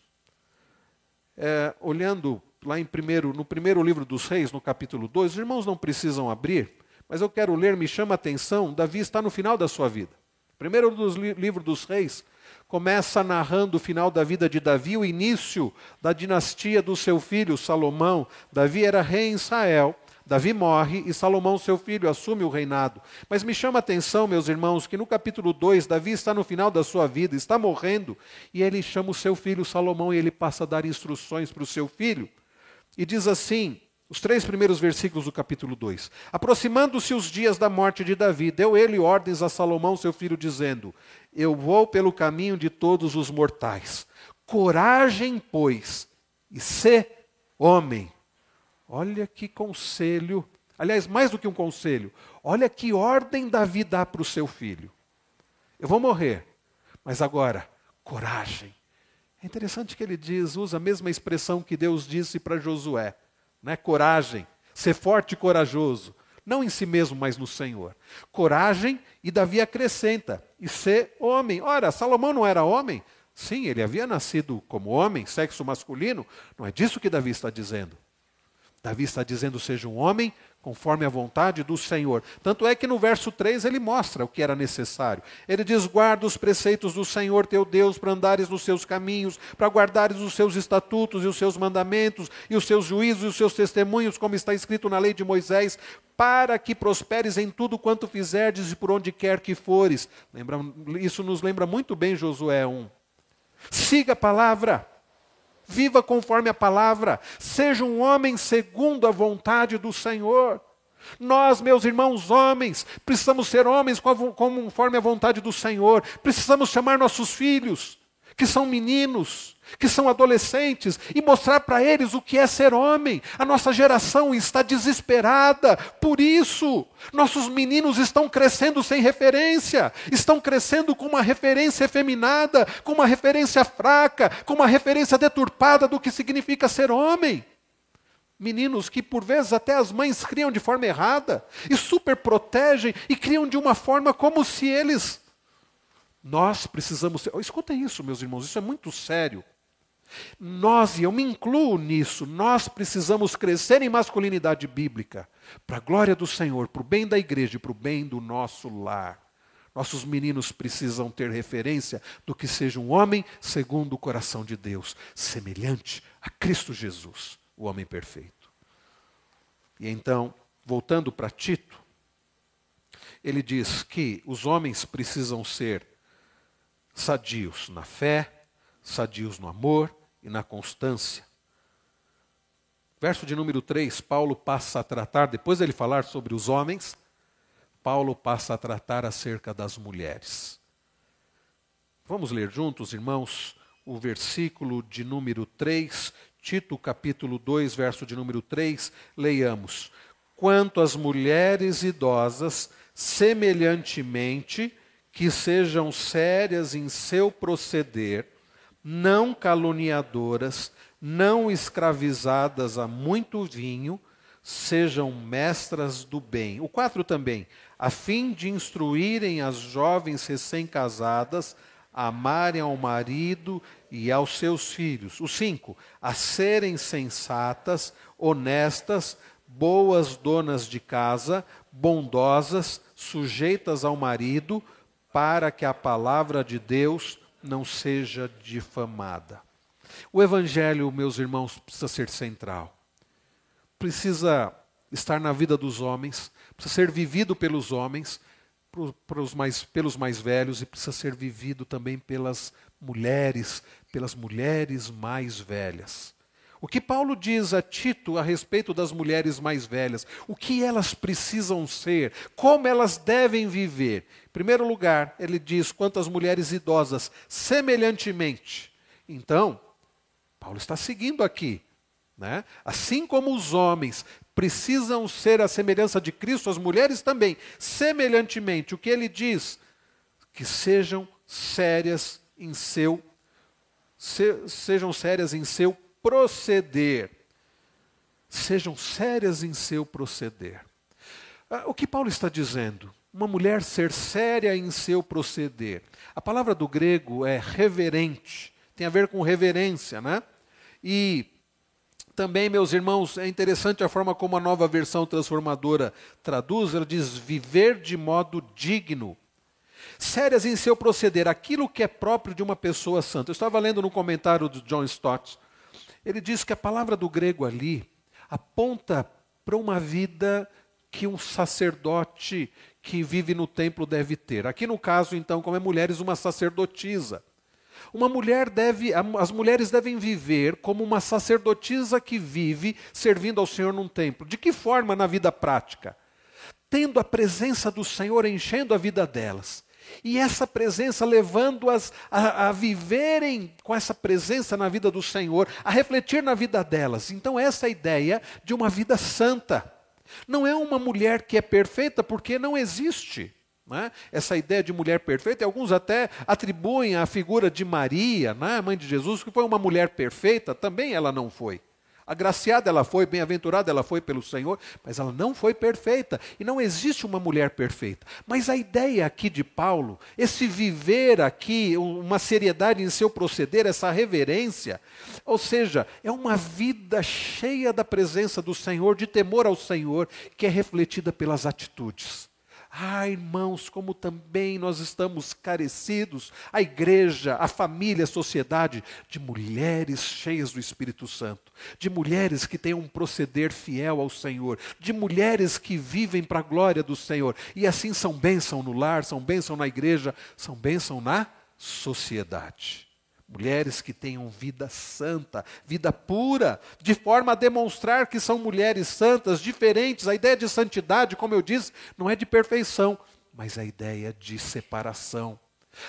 É, olhando lá em primeiro, no primeiro livro dos reis, no capítulo 2, os irmãos não precisam abrir, mas eu quero ler, me chama a atenção, Davi está no final da sua vida. Primeiro dos li livro dos reis começa narrando o final da vida de Davi, o início da dinastia do seu filho Salomão. Davi era rei em Israel. Davi morre e Salomão, seu filho, assume o reinado. Mas me chama a atenção, meus irmãos, que no capítulo 2, Davi está no final da sua vida, está morrendo, e ele chama o seu filho Salomão e ele passa a dar instruções para o seu filho. E diz assim: Os três primeiros versículos do capítulo 2. Aproximando-se os dias da morte de Davi, deu ele ordens a Salomão, seu filho, dizendo: Eu vou pelo caminho de todos os mortais. Coragem, pois, e sê homem. Olha que conselho. Aliás, mais do que um conselho, olha que ordem Davi dá para o seu filho. Eu vou morrer, mas agora, coragem. É interessante que ele diz, usa a mesma expressão que Deus disse para Josué né? coragem, ser forte e corajoso, não em si mesmo, mas no Senhor. Coragem e Davi acrescenta, e ser homem. Ora, Salomão não era homem? Sim, ele havia nascido como homem, sexo masculino, não é disso que Davi está dizendo. Davi está dizendo: seja um homem conforme a vontade do Senhor. Tanto é que no verso 3 ele mostra o que era necessário. Ele diz: guarda os preceitos do Senhor teu Deus para andares nos seus caminhos, para guardares os seus estatutos e os seus mandamentos, e os seus juízos e os seus testemunhos, como está escrito na lei de Moisés, para que prosperes em tudo quanto fizerdes e por onde quer que fores. Lembra, isso nos lembra muito bem Josué 1. Siga a palavra. Viva conforme a palavra. Seja um homem segundo a vontade do Senhor. Nós, meus irmãos homens, precisamos ser homens conforme a vontade do Senhor. Precisamos chamar nossos filhos, que são meninos, que são adolescentes, e mostrar para eles o que é ser homem. A nossa geração está desesperada por isso. Nossos meninos estão crescendo sem referência, estão crescendo com uma referência efeminada, com uma referência fraca, com uma referência deturpada do que significa ser homem. Meninos que por vezes até as mães criam de forma errada e super protegem e criam de uma forma como se eles. Nós precisamos ser. Escuta isso, meus irmãos, isso é muito sério. Nós, e eu me incluo nisso, nós precisamos crescer em masculinidade bíblica, para a glória do Senhor, para o bem da igreja e para o bem do nosso lar. Nossos meninos precisam ter referência do que seja um homem segundo o coração de Deus, semelhante a Cristo Jesus, o homem perfeito. E então, voltando para Tito, ele diz que os homens precisam ser sadios na fé, sadios no amor e na constância. Verso de número 3, Paulo passa a tratar, depois dele falar sobre os homens, Paulo passa a tratar acerca das mulheres. Vamos ler juntos, irmãos, o versículo de número 3, Tito capítulo 2, verso de número 3, leiamos. Quanto às mulheres idosas, semelhantemente, que sejam sérias em seu proceder, não caluniadoras, não escravizadas a muito vinho, sejam mestras do bem. O 4 também, a fim de instruírem as jovens recém-casadas a amarem ao marido e aos seus filhos. O 5, a serem sensatas, honestas, boas donas de casa, bondosas, sujeitas ao marido, para que a palavra de Deus não seja difamada. O Evangelho, meus irmãos, precisa ser central. Precisa estar na vida dos homens, precisa ser vivido pelos homens, mais, pelos mais velhos, e precisa ser vivido também pelas mulheres, pelas mulheres mais velhas. O que Paulo diz a Tito a respeito das mulheres mais velhas, o que elas precisam ser, como elas devem viver. Em primeiro lugar, ele diz quanto às mulheres idosas, semelhantemente. Então, Paulo está seguindo aqui. Né? Assim como os homens precisam ser a semelhança de Cristo, as mulheres também, semelhantemente. O que ele diz? Que sejam sérias em seu se, sejam sérias em seu proceder. Sejam sérias em seu proceder. Ah, o que Paulo está dizendo? Uma mulher ser séria em seu proceder. A palavra do grego é reverente, tem a ver com reverência, né? E também, meus irmãos, é interessante a forma como a nova versão transformadora traduz, ela diz viver de modo digno. Sérias em seu proceder, aquilo que é próprio de uma pessoa santa. Eu estava lendo no comentário do John Stott, ele diz que a palavra do grego ali aponta para uma vida que um sacerdote que vive no templo deve ter. Aqui no caso, então, como é mulheres, uma sacerdotisa. Uma mulher deve, as mulheres devem viver como uma sacerdotisa que vive servindo ao Senhor num templo. De que forma na vida prática? Tendo a presença do Senhor enchendo a vida delas. E essa presença levando-as a, a, viverem com essa presença na vida do Senhor, a refletir na vida delas. Então, essa é a ideia de uma vida santa. Não é uma mulher que é perfeita porque não existe. Né? Essa ideia de mulher perfeita, alguns até atribuem à figura de Maria, né? mãe de Jesus, que foi uma mulher perfeita, também ela não foi. Agraciada ela foi, bem-aventurada ela foi pelo Senhor, mas ela não foi perfeita. E não existe uma mulher perfeita. Mas a ideia aqui de Paulo, esse viver aqui, uma seriedade em seu proceder, essa reverência, ou seja, é uma vida cheia da presença do Senhor, de temor ao Senhor, que é refletida pelas atitudes. Ah, irmãos, como também nós estamos carecidos, a igreja, a família, a sociedade, de mulheres cheias do Espírito Santo, de mulheres que têm um proceder fiel ao Senhor, de mulheres que vivem para a glória do Senhor, e assim são bênção no lar, são bênção na igreja, são bênção na sociedade. Mulheres que tenham vida santa, vida pura, de forma a demonstrar que são mulheres santas, diferentes. A ideia de santidade, como eu disse, não é de perfeição, mas a ideia de separação.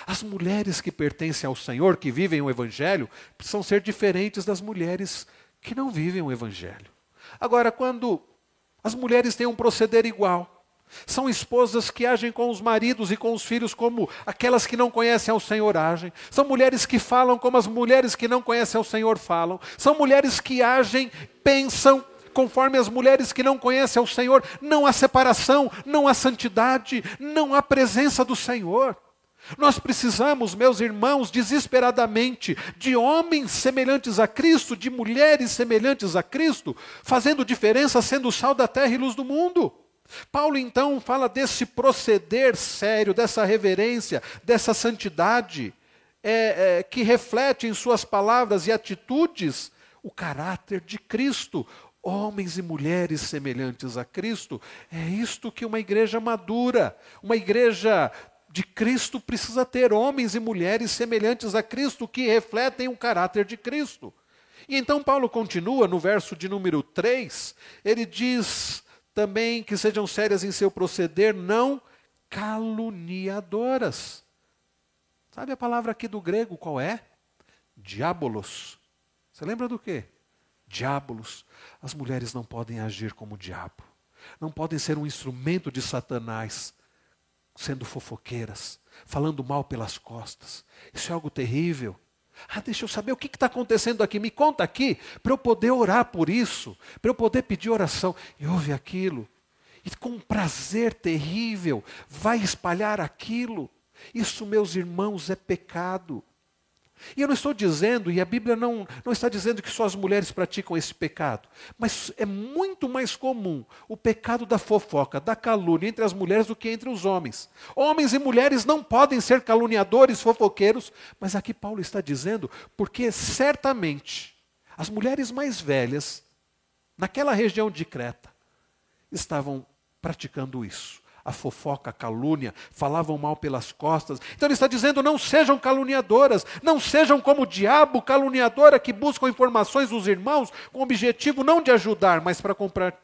As mulheres que pertencem ao Senhor, que vivem o Evangelho, precisam ser diferentes das mulheres que não vivem o Evangelho. Agora, quando as mulheres têm um proceder igual, são esposas que agem com os maridos e com os filhos como aquelas que não conhecem ao Senhor agem. São mulheres que falam como as mulheres que não conhecem ao Senhor falam. São mulheres que agem, pensam conforme as mulheres que não conhecem ao Senhor. Não há separação, não há santidade, não há presença do Senhor. Nós precisamos, meus irmãos, desesperadamente, de homens semelhantes a Cristo, de mulheres semelhantes a Cristo, fazendo diferença, sendo sal da terra e luz do mundo. Paulo então fala desse proceder sério, dessa reverência, dessa santidade, é, é, que reflete em suas palavras e atitudes o caráter de Cristo. Homens e mulheres semelhantes a Cristo, é isto que uma igreja madura, uma igreja de Cristo precisa ter homens e mulheres semelhantes a Cristo, que refletem o caráter de Cristo. E então Paulo continua no verso de número 3, ele diz: também que sejam sérias em seu proceder, não caluniadoras. Sabe a palavra aqui do grego qual é? Diabolos. Você lembra do quê? Diabolos. As mulheres não podem agir como o diabo. Não podem ser um instrumento de Satanás, sendo fofoqueiras, falando mal pelas costas. Isso é algo terrível. Ah, deixa eu saber o que está acontecendo aqui. Me conta aqui, para eu poder orar por isso, para eu poder pedir oração. E ouve aquilo. E com um prazer terrível, vai espalhar aquilo. Isso, meus irmãos, é pecado. E eu não estou dizendo, e a Bíblia não, não está dizendo que só as mulheres praticam esse pecado, mas é muito mais comum o pecado da fofoca, da calúnia entre as mulheres do que entre os homens. Homens e mulheres não podem ser caluniadores, fofoqueiros, mas aqui Paulo está dizendo, porque certamente as mulheres mais velhas, naquela região de Creta, estavam praticando isso a fofoca, a calúnia, falavam mal pelas costas. Então ele está dizendo: não sejam caluniadoras, não sejam como o diabo, caluniadora que buscam informações dos irmãos com o objetivo não de ajudar, mas para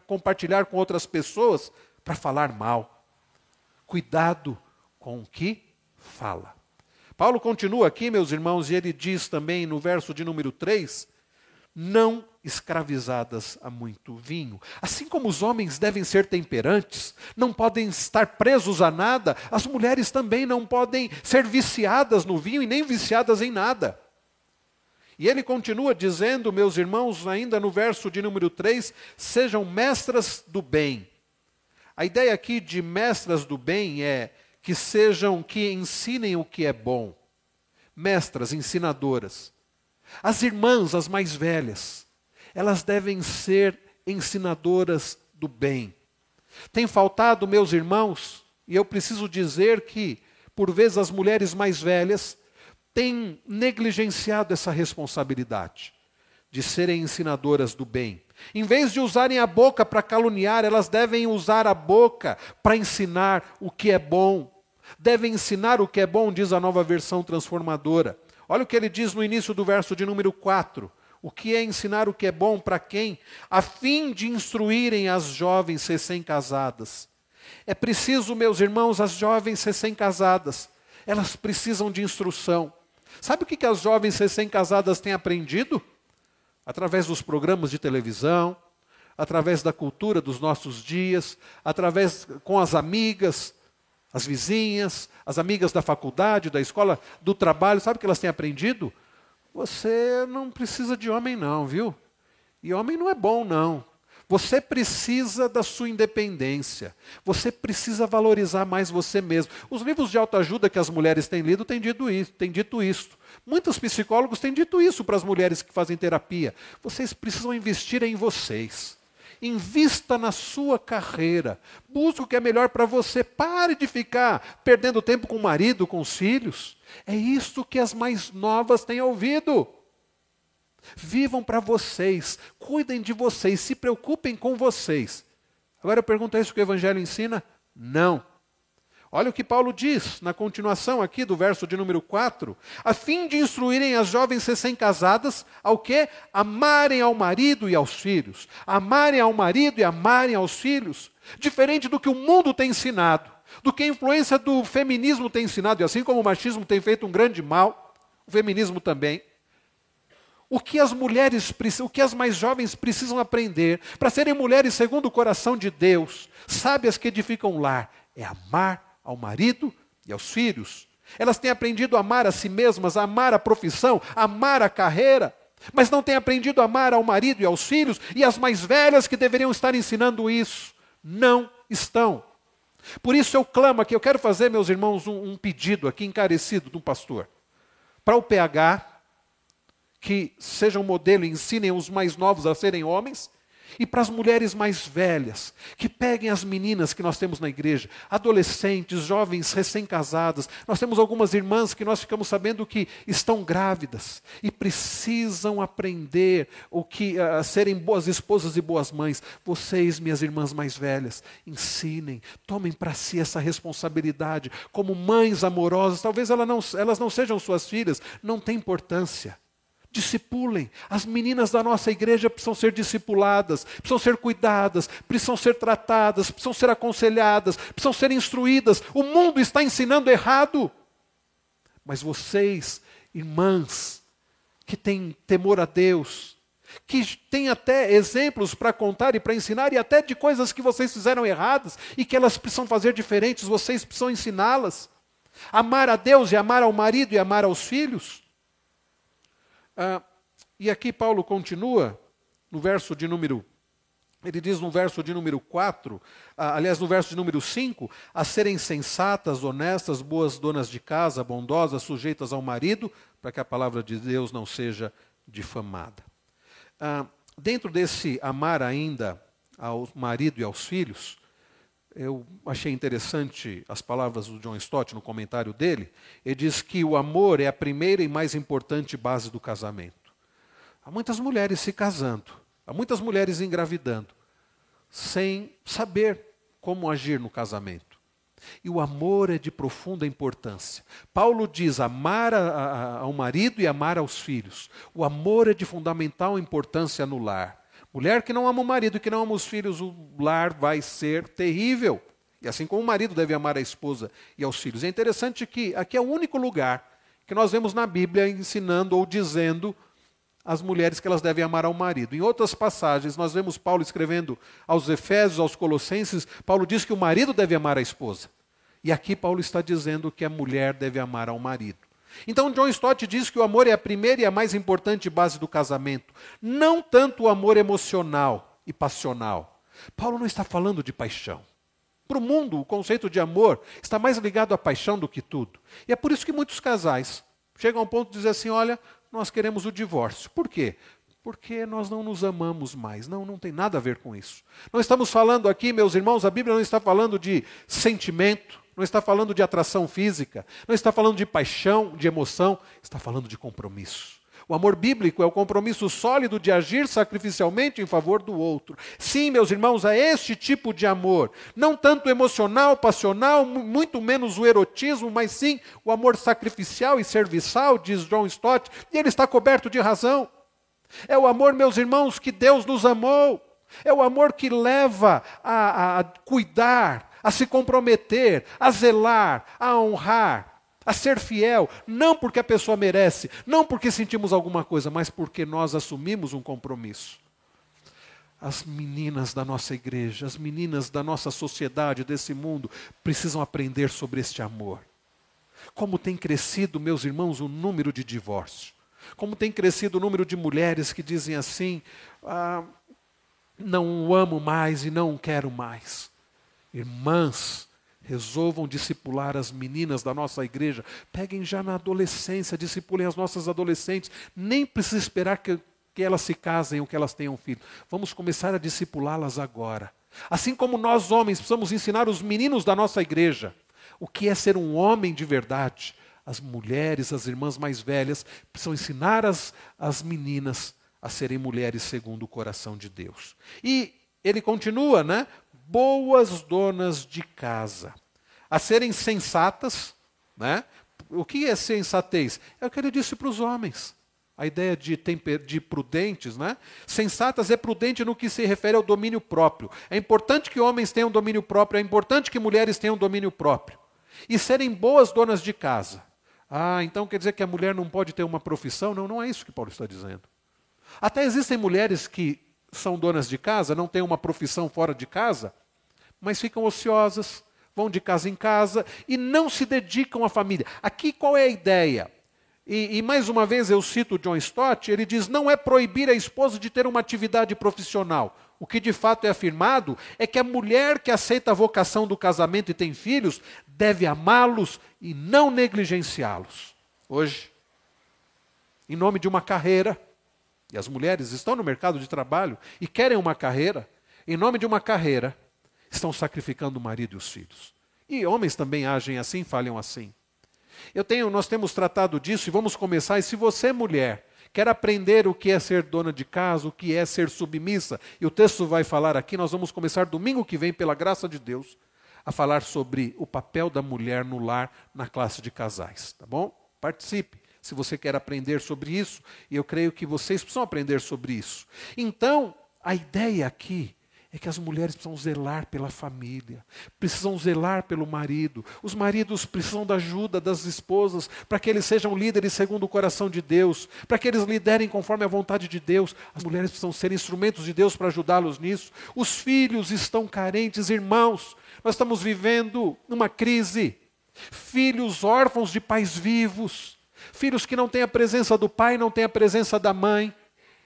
compartilhar com outras pessoas, para falar mal. Cuidado com o que fala. Paulo continua aqui, meus irmãos, e ele diz também no verso de número 3: não escravizadas a muito vinho. Assim como os homens devem ser temperantes, não podem estar presos a nada, as mulheres também não podem ser viciadas no vinho e nem viciadas em nada. E ele continua dizendo, meus irmãos, ainda no verso de número 3, sejam mestras do bem. A ideia aqui de mestras do bem é que sejam, que ensinem o que é bom. Mestras, ensinadoras. As irmãs, as mais velhas, elas devem ser ensinadoras do bem. Tem faltado, meus irmãos, e eu preciso dizer que, por vezes, as mulheres mais velhas têm negligenciado essa responsabilidade de serem ensinadoras do bem. Em vez de usarem a boca para caluniar, elas devem usar a boca para ensinar o que é bom. Devem ensinar o que é bom, diz a nova versão transformadora. Olha o que ele diz no início do verso de número 4. O que é ensinar o que é bom para quem? A fim de instruírem as jovens recém-casadas. É preciso, meus irmãos, as jovens recém-casadas, elas precisam de instrução. Sabe o que as jovens recém-casadas têm aprendido? Através dos programas de televisão, através da cultura dos nossos dias, através com as amigas, as vizinhas, as amigas da faculdade, da escola, do trabalho, sabe o que elas têm aprendido? Você não precisa de homem, não, viu? E homem não é bom, não. Você precisa da sua independência. Você precisa valorizar mais você mesmo. Os livros de autoajuda que as mulheres têm lido têm dito isso. Têm dito isso. Muitos psicólogos têm dito isso para as mulheres que fazem terapia. Vocês precisam investir em vocês. Invista na sua carreira. Busque o que é melhor para você. Pare de ficar perdendo tempo com o marido, com os filhos. É isso que as mais novas têm ouvido. Vivam para vocês, cuidem de vocês, se preocupem com vocês. Agora eu pergunto: é isso que o Evangelho ensina? Não. Olha o que Paulo diz na continuação aqui do verso de número 4, a fim de instruírem as jovens recém-casadas ao que? Amarem ao marido e aos filhos. Amarem ao marido e amarem aos filhos. Diferente do que o mundo tem ensinado, do que a influência do feminismo tem ensinado, e assim como o machismo tem feito um grande mal, o feminismo também. O que as mulheres, o que as mais jovens precisam aprender para serem mulheres segundo o coração de Deus, sábias que edificam o lar, é amar ao marido e aos filhos. Elas têm aprendido a amar a si mesmas, a amar a profissão, a amar a carreira, mas não têm aprendido a amar ao marido e aos filhos, e as mais velhas que deveriam estar ensinando isso, não estão. Por isso eu clamo aqui, eu quero fazer, meus irmãos, um, um pedido aqui encarecido de um pastor. Para o PH, que sejam modelo e ensinem os mais novos a serem homens, e para as mulheres mais velhas, que peguem as meninas que nós temos na igreja, adolescentes, jovens recém-casadas. Nós temos algumas irmãs que nós ficamos sabendo que estão grávidas e precisam aprender o que a serem boas esposas e boas mães. Vocês, minhas irmãs mais velhas, ensinem, tomem para si essa responsabilidade como mães amorosas. Talvez elas não, elas não sejam suas filhas, não tem importância discipulem. As meninas da nossa igreja precisam ser discipuladas, precisam ser cuidadas, precisam ser tratadas, precisam ser aconselhadas, precisam ser instruídas. O mundo está ensinando errado. Mas vocês, irmãs, que têm temor a Deus, que têm até exemplos para contar e para ensinar, e até de coisas que vocês fizeram erradas e que elas precisam fazer diferentes, vocês precisam ensiná-las. Amar a Deus e amar ao marido e amar aos filhos. Ah, e aqui Paulo continua, no verso de número. Ele diz no verso de número 4, ah, aliás, no verso de número 5, a serem sensatas, honestas, boas donas de casa, bondosas, sujeitas ao marido, para que a palavra de Deus não seja difamada. Ah, dentro desse amar ainda ao marido e aos filhos, eu achei interessante as palavras do John Stott no comentário dele. Ele diz que o amor é a primeira e mais importante base do casamento. Há muitas mulheres se casando, há muitas mulheres engravidando, sem saber como agir no casamento. E o amor é de profunda importância. Paulo diz amar a, a, ao marido e amar aos filhos. O amor é de fundamental importância no lar. Mulher que não ama o marido, que não ama os filhos, o lar vai ser terrível. E assim como o marido deve amar a esposa e aos filhos. É interessante que aqui é o único lugar que nós vemos na Bíblia ensinando ou dizendo às mulheres que elas devem amar ao marido. Em outras passagens, nós vemos Paulo escrevendo aos Efésios, aos Colossenses, Paulo diz que o marido deve amar a esposa. E aqui Paulo está dizendo que a mulher deve amar ao marido. Então, John Stott diz que o amor é a primeira e a mais importante base do casamento, não tanto o amor emocional e passional. Paulo não está falando de paixão. Para o mundo, o conceito de amor está mais ligado à paixão do que tudo. E é por isso que muitos casais chegam ao ponto de dizer assim: olha, nós queremos o divórcio. Por quê? Porque nós não nos amamos mais. Não, não tem nada a ver com isso. Não estamos falando aqui, meus irmãos, a Bíblia não está falando de sentimento, não está falando de atração física, não está falando de paixão, de emoção, está falando de compromisso. O amor bíblico é o compromisso sólido de agir sacrificialmente em favor do outro. Sim, meus irmãos, é este tipo de amor. Não tanto emocional, passional, muito menos o erotismo, mas sim o amor sacrificial e serviçal, diz John Stott, e ele está coberto de razão. É o amor, meus irmãos, que Deus nos amou. É o amor que leva a, a cuidar, a se comprometer, a zelar, a honrar a ser fiel, não porque a pessoa merece, não porque sentimos alguma coisa, mas porque nós assumimos um compromisso. As meninas da nossa igreja, as meninas da nossa sociedade, desse mundo, precisam aprender sobre este amor. Como tem crescido, meus irmãos, o número de divórcios. Como tem crescido o número de mulheres que dizem assim: ah, não o amo mais e não o quero mais. Irmãs, Resolvam discipular as meninas da nossa igreja. Peguem já na adolescência, discipulem as nossas adolescentes. Nem precisa esperar que, que elas se casem ou que elas tenham filho. Vamos começar a discipulá-las agora. Assim como nós, homens, precisamos ensinar os meninos da nossa igreja o que é ser um homem de verdade. As mulheres, as irmãs mais velhas, precisam ensinar as, as meninas a serem mulheres segundo o coração de Deus. E ele continua, né? Boas donas de casa, a serem sensatas, né? O que é sensatez? É o que ele disse para os homens. A ideia de, temper, de prudentes, né? Sensatas é prudente no que se refere ao domínio próprio. É importante que homens tenham domínio próprio, é importante que mulheres tenham domínio próprio. E serem boas donas de casa. Ah, então quer dizer que a mulher não pode ter uma profissão? Não, não é isso que Paulo está dizendo. Até existem mulheres que são donas de casa, não têm uma profissão fora de casa, mas ficam ociosas, vão de casa em casa e não se dedicam à família. Aqui qual é a ideia? E, e, mais uma vez eu cito John Stott, ele diz: não é proibir a esposa de ter uma atividade profissional. O que de fato é afirmado é que a mulher que aceita a vocação do casamento e tem filhos deve amá-los e não negligenciá-los. Hoje, em nome de uma carreira, e as mulheres estão no mercado de trabalho e querem uma carreira, em nome de uma carreira, estão sacrificando o marido e os filhos. E homens também agem assim, falham assim. Eu tenho, nós temos tratado disso e vamos começar. E se você, mulher, quer aprender o que é ser dona de casa, o que é ser submissa, e o texto vai falar aqui, nós vamos começar domingo que vem, pela graça de Deus, a falar sobre o papel da mulher no lar na classe de casais, tá bom? Participe se você quer aprender sobre isso, e eu creio que vocês precisam aprender sobre isso. Então, a ideia aqui é que as mulheres precisam zelar pela família, precisam zelar pelo marido. Os maridos precisam da ajuda das esposas para que eles sejam líderes segundo o coração de Deus, para que eles liderem conforme a vontade de Deus. As mulheres precisam ser instrumentos de Deus para ajudá-los nisso. Os filhos estão carentes, irmãos. Nós estamos vivendo uma crise. Filhos órfãos de pais vivos Filhos que não têm a presença do pai, não têm a presença da mãe.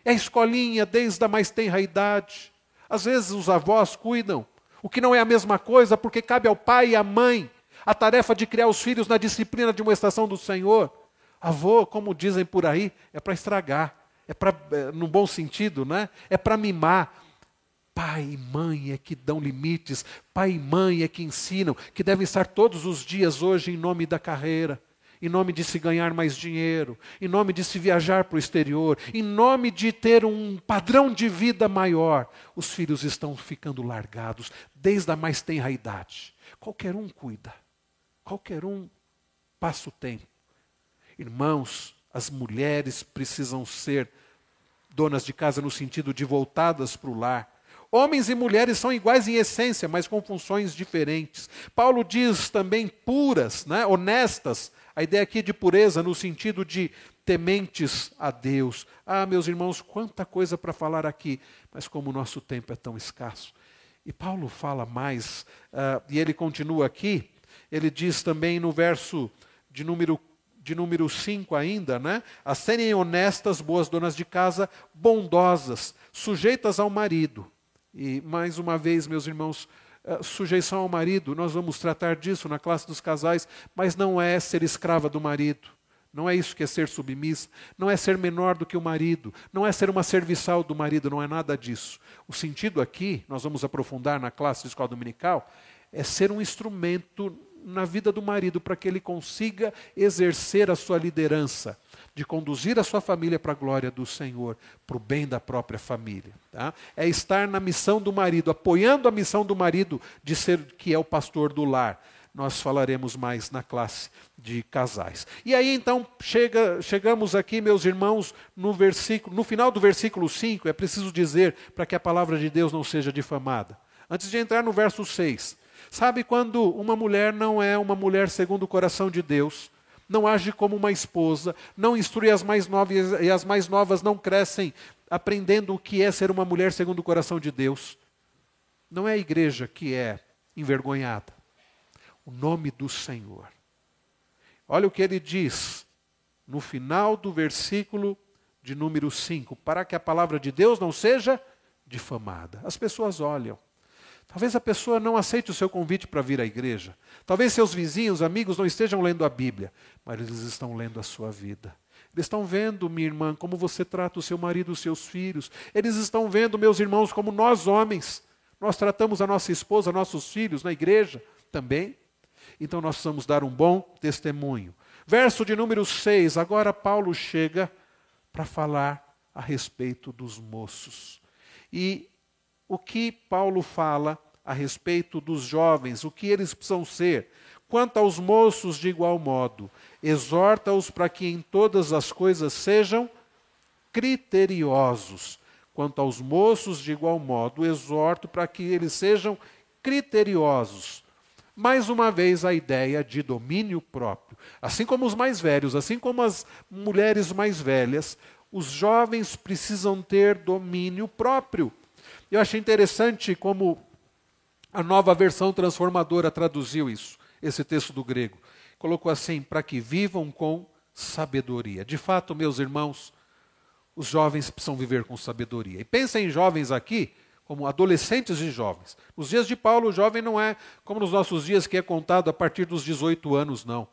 É escolinha desde a mais tenra idade. Às vezes os avós cuidam, o que não é a mesma coisa, porque cabe ao pai e à mãe a tarefa de criar os filhos na disciplina de uma estação do Senhor. Avô, como dizem por aí, é para estragar, é para, é, no bom sentido, né? É para mimar. Pai e mãe é que dão limites, pai e mãe é que ensinam, que devem estar todos os dias hoje em nome da carreira em nome de se ganhar mais dinheiro, em nome de se viajar para o exterior, em nome de ter um padrão de vida maior, os filhos estão ficando largados desde a mais tenra idade. Qualquer um cuida, qualquer um passa o tempo. Irmãos, as mulheres precisam ser donas de casa no sentido de voltadas para o lar. Homens e mulheres são iguais em essência, mas com funções diferentes. Paulo diz também puras, né, honestas, a ideia aqui de pureza no sentido de tementes a Deus. Ah, meus irmãos, quanta coisa para falar aqui, mas como o nosso tempo é tão escasso. E Paulo fala mais, uh, e ele continua aqui, ele diz também no verso de número de número 5 ainda, né? A serem honestas, boas donas de casa, bondosas, sujeitas ao marido. E mais uma vez, meus irmãos, sujeição ao marido, nós vamos tratar disso na classe dos casais, mas não é ser escrava do marido. Não é isso que é ser submissa, não é ser menor do que o marido, não é ser uma serviçal do marido, não é nada disso. O sentido aqui, nós vamos aprofundar na classe de escola dominical, é ser um instrumento na vida do marido para que ele consiga exercer a sua liderança, de conduzir a sua família para a glória do Senhor, para o bem da própria família. Tá? É estar na missão do marido, apoiando a missão do marido de ser que é o pastor do lar nós falaremos mais na classe de casais. E aí então chega, chegamos aqui, meus irmãos, no versículo, no final do versículo 5, é preciso dizer para que a palavra de Deus não seja difamada. Antes de entrar no verso 6, sabe quando uma mulher não é uma mulher segundo o coração de Deus, não age como uma esposa, não instrui as mais novas e as mais novas não crescem aprendendo o que é ser uma mulher segundo o coração de Deus. Não é a igreja que é envergonhada o nome do Senhor. Olha o que ele diz no final do versículo de número 5: para que a palavra de Deus não seja difamada. As pessoas olham. Talvez a pessoa não aceite o seu convite para vir à igreja. Talvez seus vizinhos, amigos não estejam lendo a Bíblia, mas eles estão lendo a sua vida. Eles estão vendo, minha irmã, como você trata o seu marido, os seus filhos. Eles estão vendo, meus irmãos, como nós homens, nós tratamos a nossa esposa, nossos filhos na igreja também. Então nós precisamos dar um bom testemunho. Verso de número 6, agora Paulo chega para falar a respeito dos moços. E o que Paulo fala a respeito dos jovens, o que eles precisam ser. Quanto aos moços, de igual modo, exorta-os para que em todas as coisas sejam criteriosos. Quanto aos moços, de igual modo, exorto para que eles sejam criteriosos mais uma vez a ideia de domínio próprio. Assim como os mais velhos, assim como as mulheres mais velhas, os jovens precisam ter domínio próprio. Eu achei interessante como a nova versão transformadora traduziu isso, esse texto do grego. Colocou assim: para que vivam com sabedoria. De fato, meus irmãos, os jovens precisam viver com sabedoria. E pensem em jovens aqui como adolescentes e jovens. Nos dias de Paulo, o jovem não é como nos nossos dias, que é contado a partir dos 18 anos, não.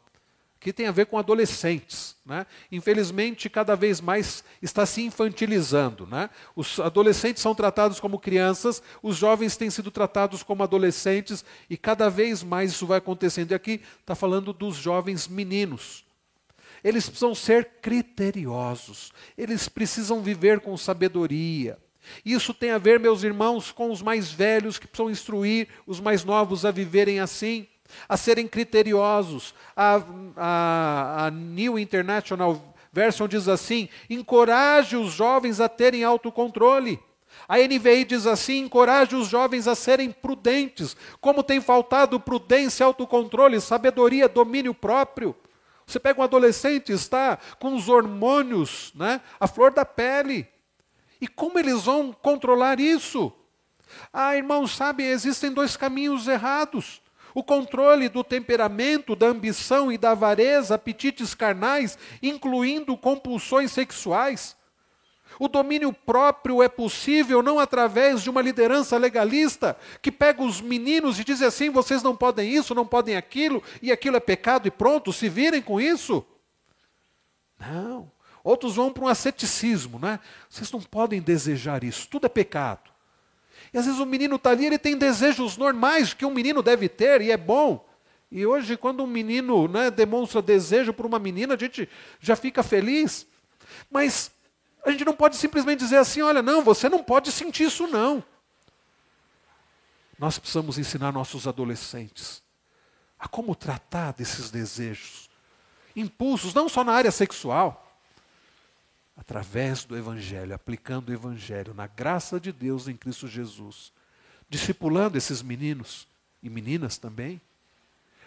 Aqui tem a ver com adolescentes. Né? Infelizmente, cada vez mais está se infantilizando. Né? Os adolescentes são tratados como crianças, os jovens têm sido tratados como adolescentes, e cada vez mais isso vai acontecendo. E aqui está falando dos jovens meninos. Eles precisam ser criteriosos, eles precisam viver com sabedoria. Isso tem a ver, meus irmãos, com os mais velhos que precisam instruir os mais novos a viverem assim, a serem criteriosos. A, a, a New International Version diz assim: encoraje os jovens a terem autocontrole. A NVI diz assim: encoraje os jovens a serem prudentes. Como tem faltado prudência, autocontrole, sabedoria, domínio próprio. Você pega um adolescente, está com os hormônios, né, a flor da pele. E como eles vão controlar isso? Ah, irmãos, sabe, existem dois caminhos errados. O controle do temperamento, da ambição e da avareza, apetites carnais, incluindo compulsões sexuais. O domínio próprio é possível não através de uma liderança legalista que pega os meninos e diz assim: vocês não podem isso, não podem aquilo, e aquilo é pecado e pronto, se virem com isso. Não. Outros vão para um asceticismo, né? Vocês não podem desejar isso, tudo é pecado. E às vezes o menino está ali, ele tem desejos normais que um menino deve ter, e é bom. E hoje, quando um menino né, demonstra desejo por uma menina, a gente já fica feliz. Mas a gente não pode simplesmente dizer assim: olha, não, você não pode sentir isso, não. Nós precisamos ensinar nossos adolescentes a como tratar desses desejos, impulsos, não só na área sexual através do Evangelho, aplicando o Evangelho na graça de Deus em Cristo Jesus, discipulando esses meninos e meninas também,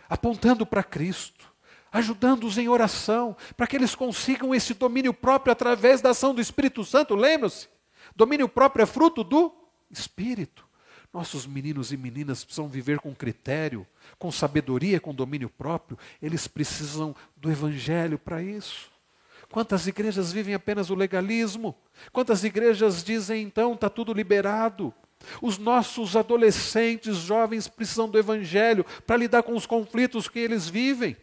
apontando para Cristo, ajudando-os em oração, para que eles consigam esse domínio próprio através da ação do Espírito Santo. Lembra-se? Domínio próprio é fruto do Espírito. Nossos meninos e meninas precisam viver com critério, com sabedoria, com domínio próprio. Eles precisam do Evangelho para isso. Quantas igrejas vivem apenas o legalismo? Quantas igrejas dizem então está tudo liberado? Os nossos adolescentes, jovens precisam do evangelho para lidar com os conflitos que eles vivem.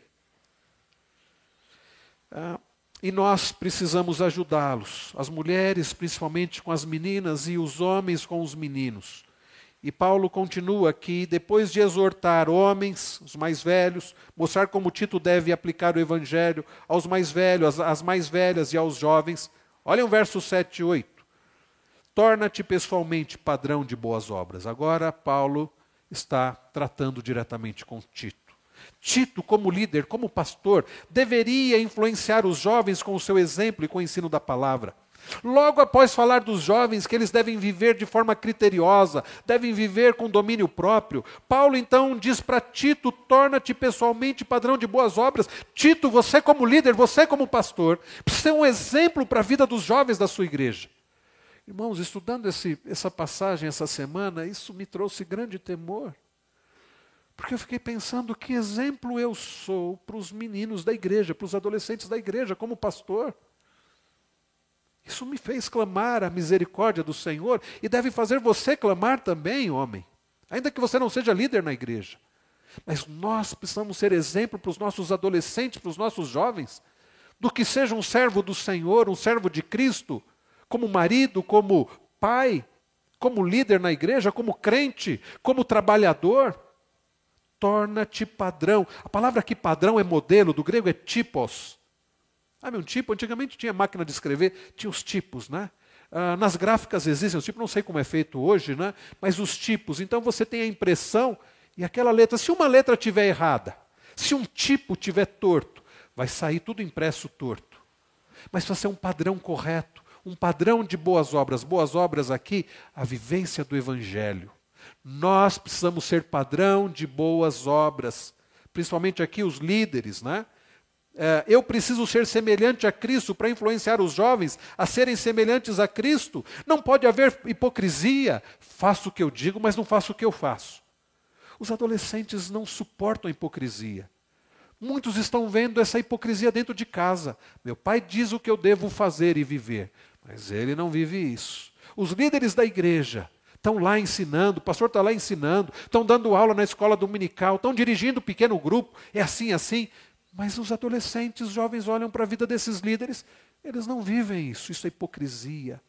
Ah, e nós precisamos ajudá-los, as mulheres principalmente com as meninas e os homens com os meninos. E Paulo continua aqui, depois de exortar homens, os mais velhos, mostrar como Tito deve aplicar o evangelho aos mais velhos, às mais velhas e aos jovens. Olhem o verso 7 e 8. Torna-te pessoalmente padrão de boas obras. Agora Paulo está tratando diretamente com Tito. Tito, como líder, como pastor, deveria influenciar os jovens com o seu exemplo e com o ensino da palavra. Logo após falar dos jovens que eles devem viver de forma criteriosa, devem viver com domínio próprio, Paulo então diz para Tito: torna-te pessoalmente padrão de boas obras. Tito, você como líder, você como pastor, precisa ser um exemplo para a vida dos jovens da sua igreja. Irmãos, estudando esse, essa passagem essa semana, isso me trouxe grande temor. Porque eu fiquei pensando que exemplo eu sou para os meninos da igreja, para os adolescentes da igreja, como pastor. Isso me fez clamar a misericórdia do Senhor e deve fazer você clamar também, homem, ainda que você não seja líder na igreja. Mas nós precisamos ser exemplo para os nossos adolescentes, para os nossos jovens, do que seja um servo do Senhor, um servo de Cristo, como marido, como pai, como líder na igreja, como crente, como trabalhador. Torna-te padrão. A palavra aqui padrão é modelo, do grego é tipos. Sabe um tipo? Antigamente tinha máquina de escrever, tinha os tipos, né? Ah, nas gráficas existem os tipos, não sei como é feito hoje, né? mas os tipos. Então você tem a impressão e aquela letra, se uma letra tiver errada, se um tipo tiver torto, vai sair tudo impresso torto. Mas precisa ser um padrão correto, um padrão de boas obras. Boas obras aqui, a vivência do Evangelho. Nós precisamos ser padrão de boas obras, principalmente aqui os líderes, né? É, eu preciso ser semelhante a Cristo para influenciar os jovens a serem semelhantes a Cristo. Não pode haver hipocrisia. Faço o que eu digo, mas não faço o que eu faço. Os adolescentes não suportam a hipocrisia. Muitos estão vendo essa hipocrisia dentro de casa. Meu pai diz o que eu devo fazer e viver, mas ele não vive isso. Os líderes da igreja estão lá ensinando, o pastor está lá ensinando, estão dando aula na escola dominical, estão dirigindo um pequeno grupo, é assim, assim. Mas os adolescentes, os jovens olham para a vida desses líderes, eles não vivem isso, isso é hipocrisia.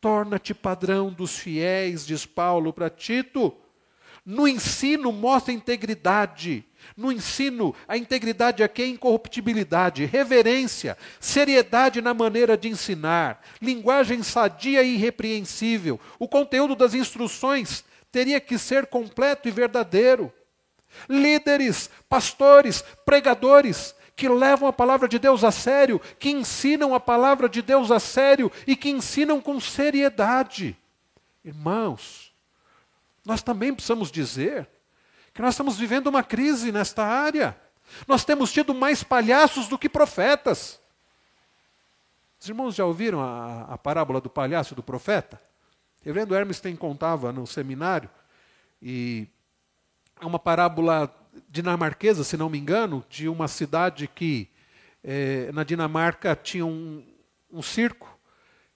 Torna-te padrão dos fiéis, diz Paulo para Tito. No ensino, mostra integridade. No ensino, a integridade aqui é incorruptibilidade, reverência, seriedade na maneira de ensinar, linguagem sadia e irrepreensível. O conteúdo das instruções teria que ser completo e verdadeiro líderes, pastores, pregadores que levam a palavra de Deus a sério, que ensinam a palavra de Deus a sério e que ensinam com seriedade. Irmãos, nós também precisamos dizer que nós estamos vivendo uma crise nesta área. Nós temos tido mais palhaços do que profetas. Os irmãos já ouviram a, a parábola do palhaço e do profeta? Reverendo Hermes tem contava no seminário, e é uma parábola dinamarquesa, se não me engano, de uma cidade que é, na Dinamarca tinha um, um circo.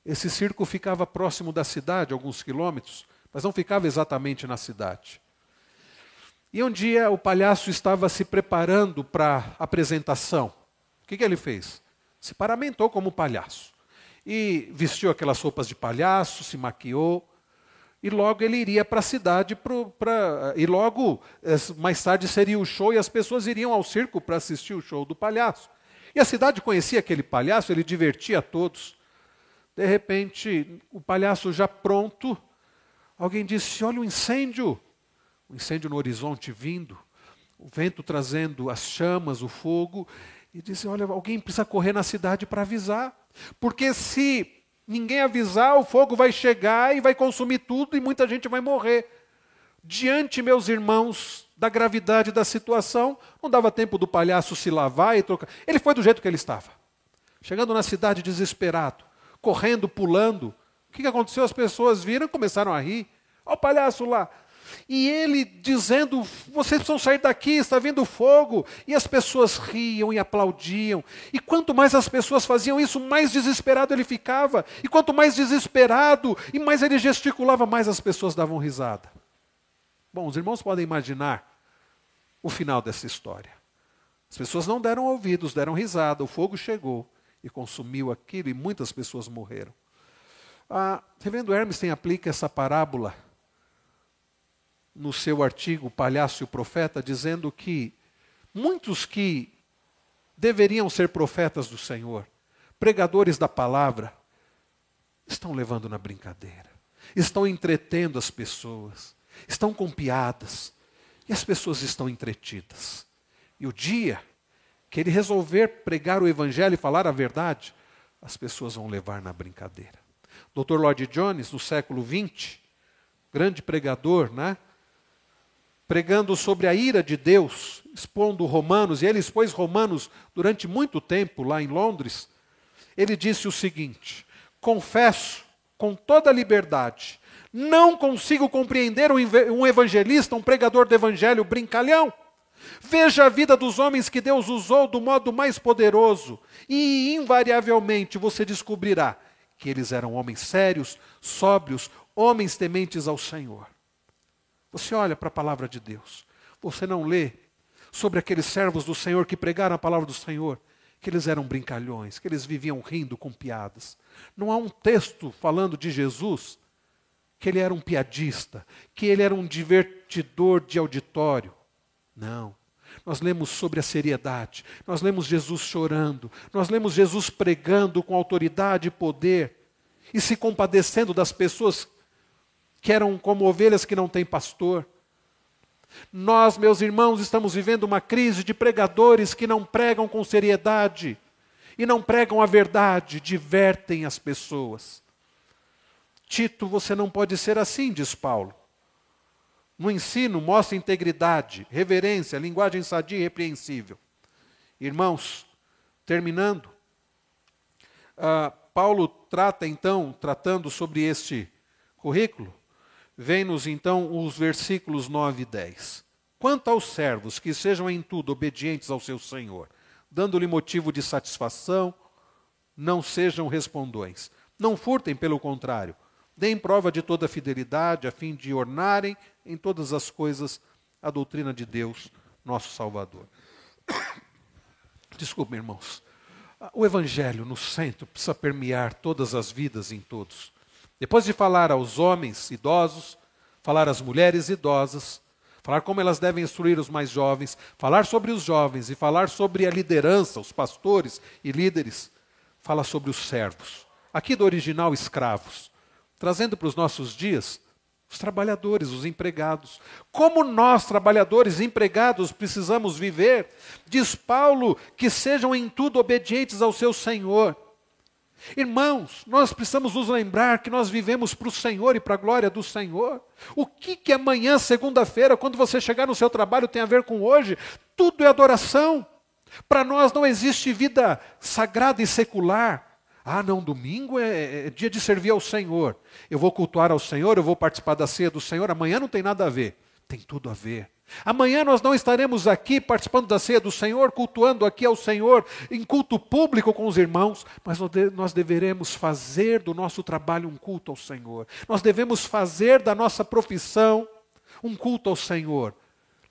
Esse circo ficava próximo da cidade, alguns quilômetros, mas não ficava exatamente na cidade. E um dia o palhaço estava se preparando para a apresentação. O que, que ele fez? Se paramentou como palhaço. E vestiu aquelas roupas de palhaço, se maquiou, e logo ele iria para a cidade, pro, pra, e logo mais tarde seria o show e as pessoas iriam ao circo para assistir o show do palhaço. E a cidade conhecia aquele palhaço, ele divertia a todos. De repente, o palhaço já pronto, alguém disse: Olha o incêndio, o incêndio no horizonte vindo, o vento trazendo as chamas, o fogo, e disse: Olha, alguém precisa correr na cidade para avisar, porque se ninguém avisar, o fogo vai chegar e vai consumir tudo e muita gente vai morrer. Diante, meus irmãos, da gravidade da situação, não dava tempo do palhaço se lavar e trocar. Ele foi do jeito que ele estava. Chegando na cidade desesperado, correndo, pulando. O que aconteceu? As pessoas viram e começaram a rir. Olha o palhaço lá. E ele dizendo: vocês precisam sair daqui, está vindo fogo. E as pessoas riam e aplaudiam. E quanto mais as pessoas faziam isso, mais desesperado ele ficava. E quanto mais desesperado e mais ele gesticulava, mais as pessoas davam risada. Bom, os irmãos podem imaginar o final dessa história. As pessoas não deram ouvidos, deram risada, o fogo chegou e consumiu aquilo e muitas pessoas morreram. Ah, Hermes tem aplica essa parábola no seu artigo Palhaço e o Profeta, dizendo que muitos que deveriam ser profetas do Senhor, pregadores da palavra, estão levando na brincadeira, estão entretendo as pessoas, estão com piadas, e as pessoas estão entretidas. E o dia que ele resolver pregar o evangelho e falar a verdade, as pessoas vão levar na brincadeira. Dr. Lloyd Jones, no século XX, grande pregador, né? Pregando sobre a ira de Deus, expondo Romanos, e ele expôs Romanos durante muito tempo lá em Londres. Ele disse o seguinte: Confesso com toda liberdade, não consigo compreender um evangelista, um pregador do evangelho brincalhão. Veja a vida dos homens que Deus usou do modo mais poderoso, e invariavelmente você descobrirá que eles eram homens sérios, sóbrios, homens tementes ao Senhor. Você olha para a palavra de Deus, você não lê sobre aqueles servos do Senhor que pregaram a palavra do Senhor, que eles eram brincalhões, que eles viviam rindo com piadas. Não há um texto falando de Jesus que ele era um piadista, que ele era um divertidor de auditório. Não. Nós lemos sobre a seriedade, nós lemos Jesus chorando, nós lemos Jesus pregando com autoridade e poder e se compadecendo das pessoas que eram como ovelhas que não têm pastor. Nós, meus irmãos, estamos vivendo uma crise de pregadores que não pregam com seriedade e não pregam a verdade, divertem as pessoas. Tito, você não pode ser assim, diz Paulo. No ensino, mostra integridade, reverência, linguagem sadia e repreensível. Irmãos, terminando, uh, Paulo trata então, tratando sobre este currículo, vem-nos então os versículos 9 e 10. Quanto aos servos, que sejam em tudo obedientes ao seu Senhor, dando-lhe motivo de satisfação, não sejam respondões. Não furtem, pelo contrário, deem prova de toda fidelidade, a fim de ornarem em todas as coisas a doutrina de Deus, nosso Salvador. *coughs* Desculpe, irmãos. O Evangelho no centro precisa permear todas as vidas em todos. Depois de falar aos homens idosos, falar às mulheres idosas, falar como elas devem instruir os mais jovens, falar sobre os jovens e falar sobre a liderança, os pastores e líderes, fala sobre os servos. Aqui do original, escravos. Trazendo para os nossos dias, os trabalhadores, os empregados. Como nós, trabalhadores empregados, precisamos viver? Diz Paulo que sejam em tudo obedientes ao seu Senhor. Irmãos, nós precisamos nos lembrar que nós vivemos para o Senhor e para a glória do Senhor. O que, que amanhã, segunda-feira, quando você chegar no seu trabalho, tem a ver com hoje? Tudo é adoração. Para nós não existe vida sagrada e secular. Ah, não, domingo é, é, dia de servir ao Senhor. Eu vou cultuar ao Senhor, eu vou participar da ceia do Senhor. Amanhã não tem nada a ver. Tem tudo a ver. Amanhã nós não estaremos aqui participando da ceia do Senhor, cultuando aqui ao Senhor em culto público com os irmãos, mas nós deveremos fazer do nosso trabalho um culto ao Senhor. Nós devemos fazer da nossa profissão um culto ao Senhor.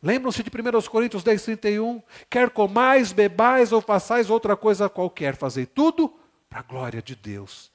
Lembram-se de 1 Coríntios 10, 31? Quer comais, bebais ou façais outra coisa qualquer, fazei tudo para a glória de Deus.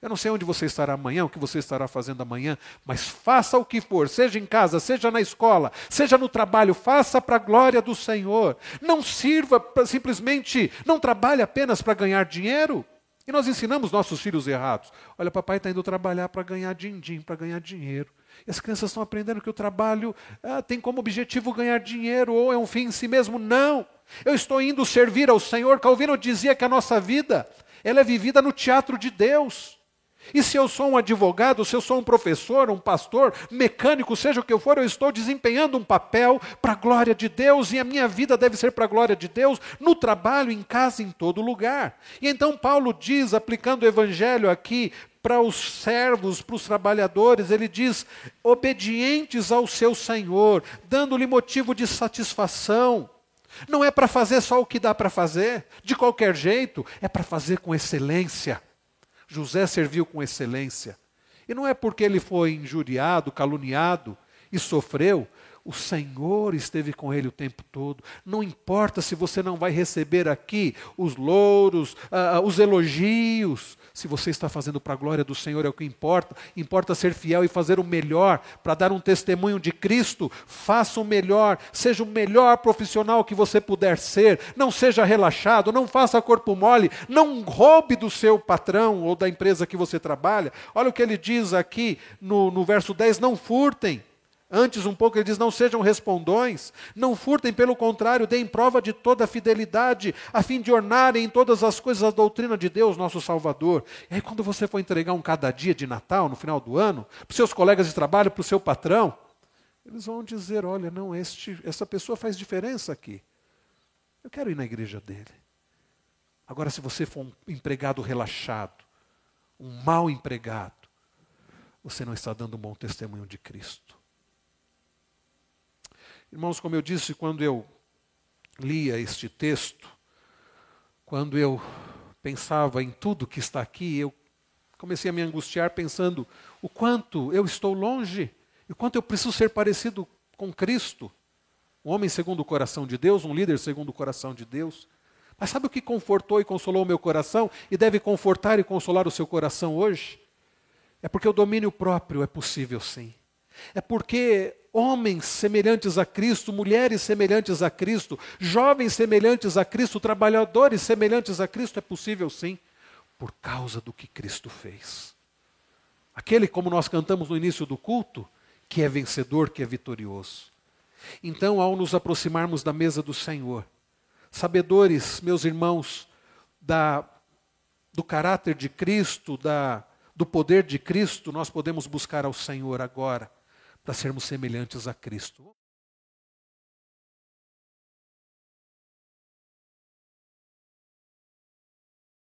Eu não sei onde você estará amanhã, o que você estará fazendo amanhã, mas faça o que for, seja em casa, seja na escola, seja no trabalho, faça para a glória do Senhor. Não sirva pra, simplesmente, não trabalhe apenas para ganhar dinheiro. E nós ensinamos nossos filhos errados. Olha, papai está indo trabalhar para ganhar din-din, para ganhar dinheiro. E as crianças estão aprendendo que o trabalho ah, tem como objetivo ganhar dinheiro ou é um fim em si mesmo. Não! Eu estou indo servir ao Senhor. Calvino dizia que a nossa vida ela é vivida no teatro de Deus. E se eu sou um advogado, se eu sou um professor, um pastor, mecânico, seja o que eu for, eu estou desempenhando um papel para a glória de Deus e a minha vida deve ser para a glória de Deus, no trabalho, em casa, em todo lugar. E então Paulo diz, aplicando o evangelho aqui para os servos, para os trabalhadores, ele diz: obedientes ao seu Senhor, dando-lhe motivo de satisfação. Não é para fazer só o que dá para fazer, de qualquer jeito, é para fazer com excelência. José serviu com excelência. E não é porque ele foi injuriado, caluniado e sofreu. O Senhor esteve com ele o tempo todo. Não importa se você não vai receber aqui os louros, uh, os elogios, se você está fazendo para a glória do Senhor é o que importa. Importa ser fiel e fazer o melhor para dar um testemunho de Cristo. Faça o melhor, seja o melhor profissional que você puder ser. Não seja relaxado, não faça corpo mole, não roube do seu patrão ou da empresa que você trabalha. Olha o que ele diz aqui no, no verso 10: não furtem. Antes, um pouco, ele diz: não sejam respondões, não furtem, pelo contrário, deem prova de toda a fidelidade, a fim de ornarem em todas as coisas a doutrina de Deus, nosso Salvador. E aí, quando você for entregar um cada dia de Natal, no final do ano, para os seus colegas de trabalho, para o seu patrão, eles vão dizer: olha, não, este, essa pessoa faz diferença aqui. Eu quero ir na igreja dele. Agora, se você for um empregado relaxado, um mau empregado, você não está dando um bom testemunho de Cristo. Irmãos, como eu disse, quando eu lia este texto, quando eu pensava em tudo que está aqui, eu comecei a me angustiar pensando o quanto eu estou longe e quanto eu preciso ser parecido com Cristo. Um homem segundo o coração de Deus, um líder segundo o coração de Deus. Mas sabe o que confortou e consolou o meu coração e deve confortar e consolar o seu coração hoje? É porque o domínio próprio é possível sim. É porque homens semelhantes a Cristo, mulheres semelhantes a Cristo, jovens semelhantes a Cristo, trabalhadores semelhantes a Cristo, é possível sim, por causa do que Cristo fez. Aquele, como nós cantamos no início do culto, que é vencedor, que é vitorioso. Então, ao nos aproximarmos da mesa do Senhor, sabedores, meus irmãos, da, do caráter de Cristo, da, do poder de Cristo, nós podemos buscar ao Senhor agora para sermos semelhantes a Cristo.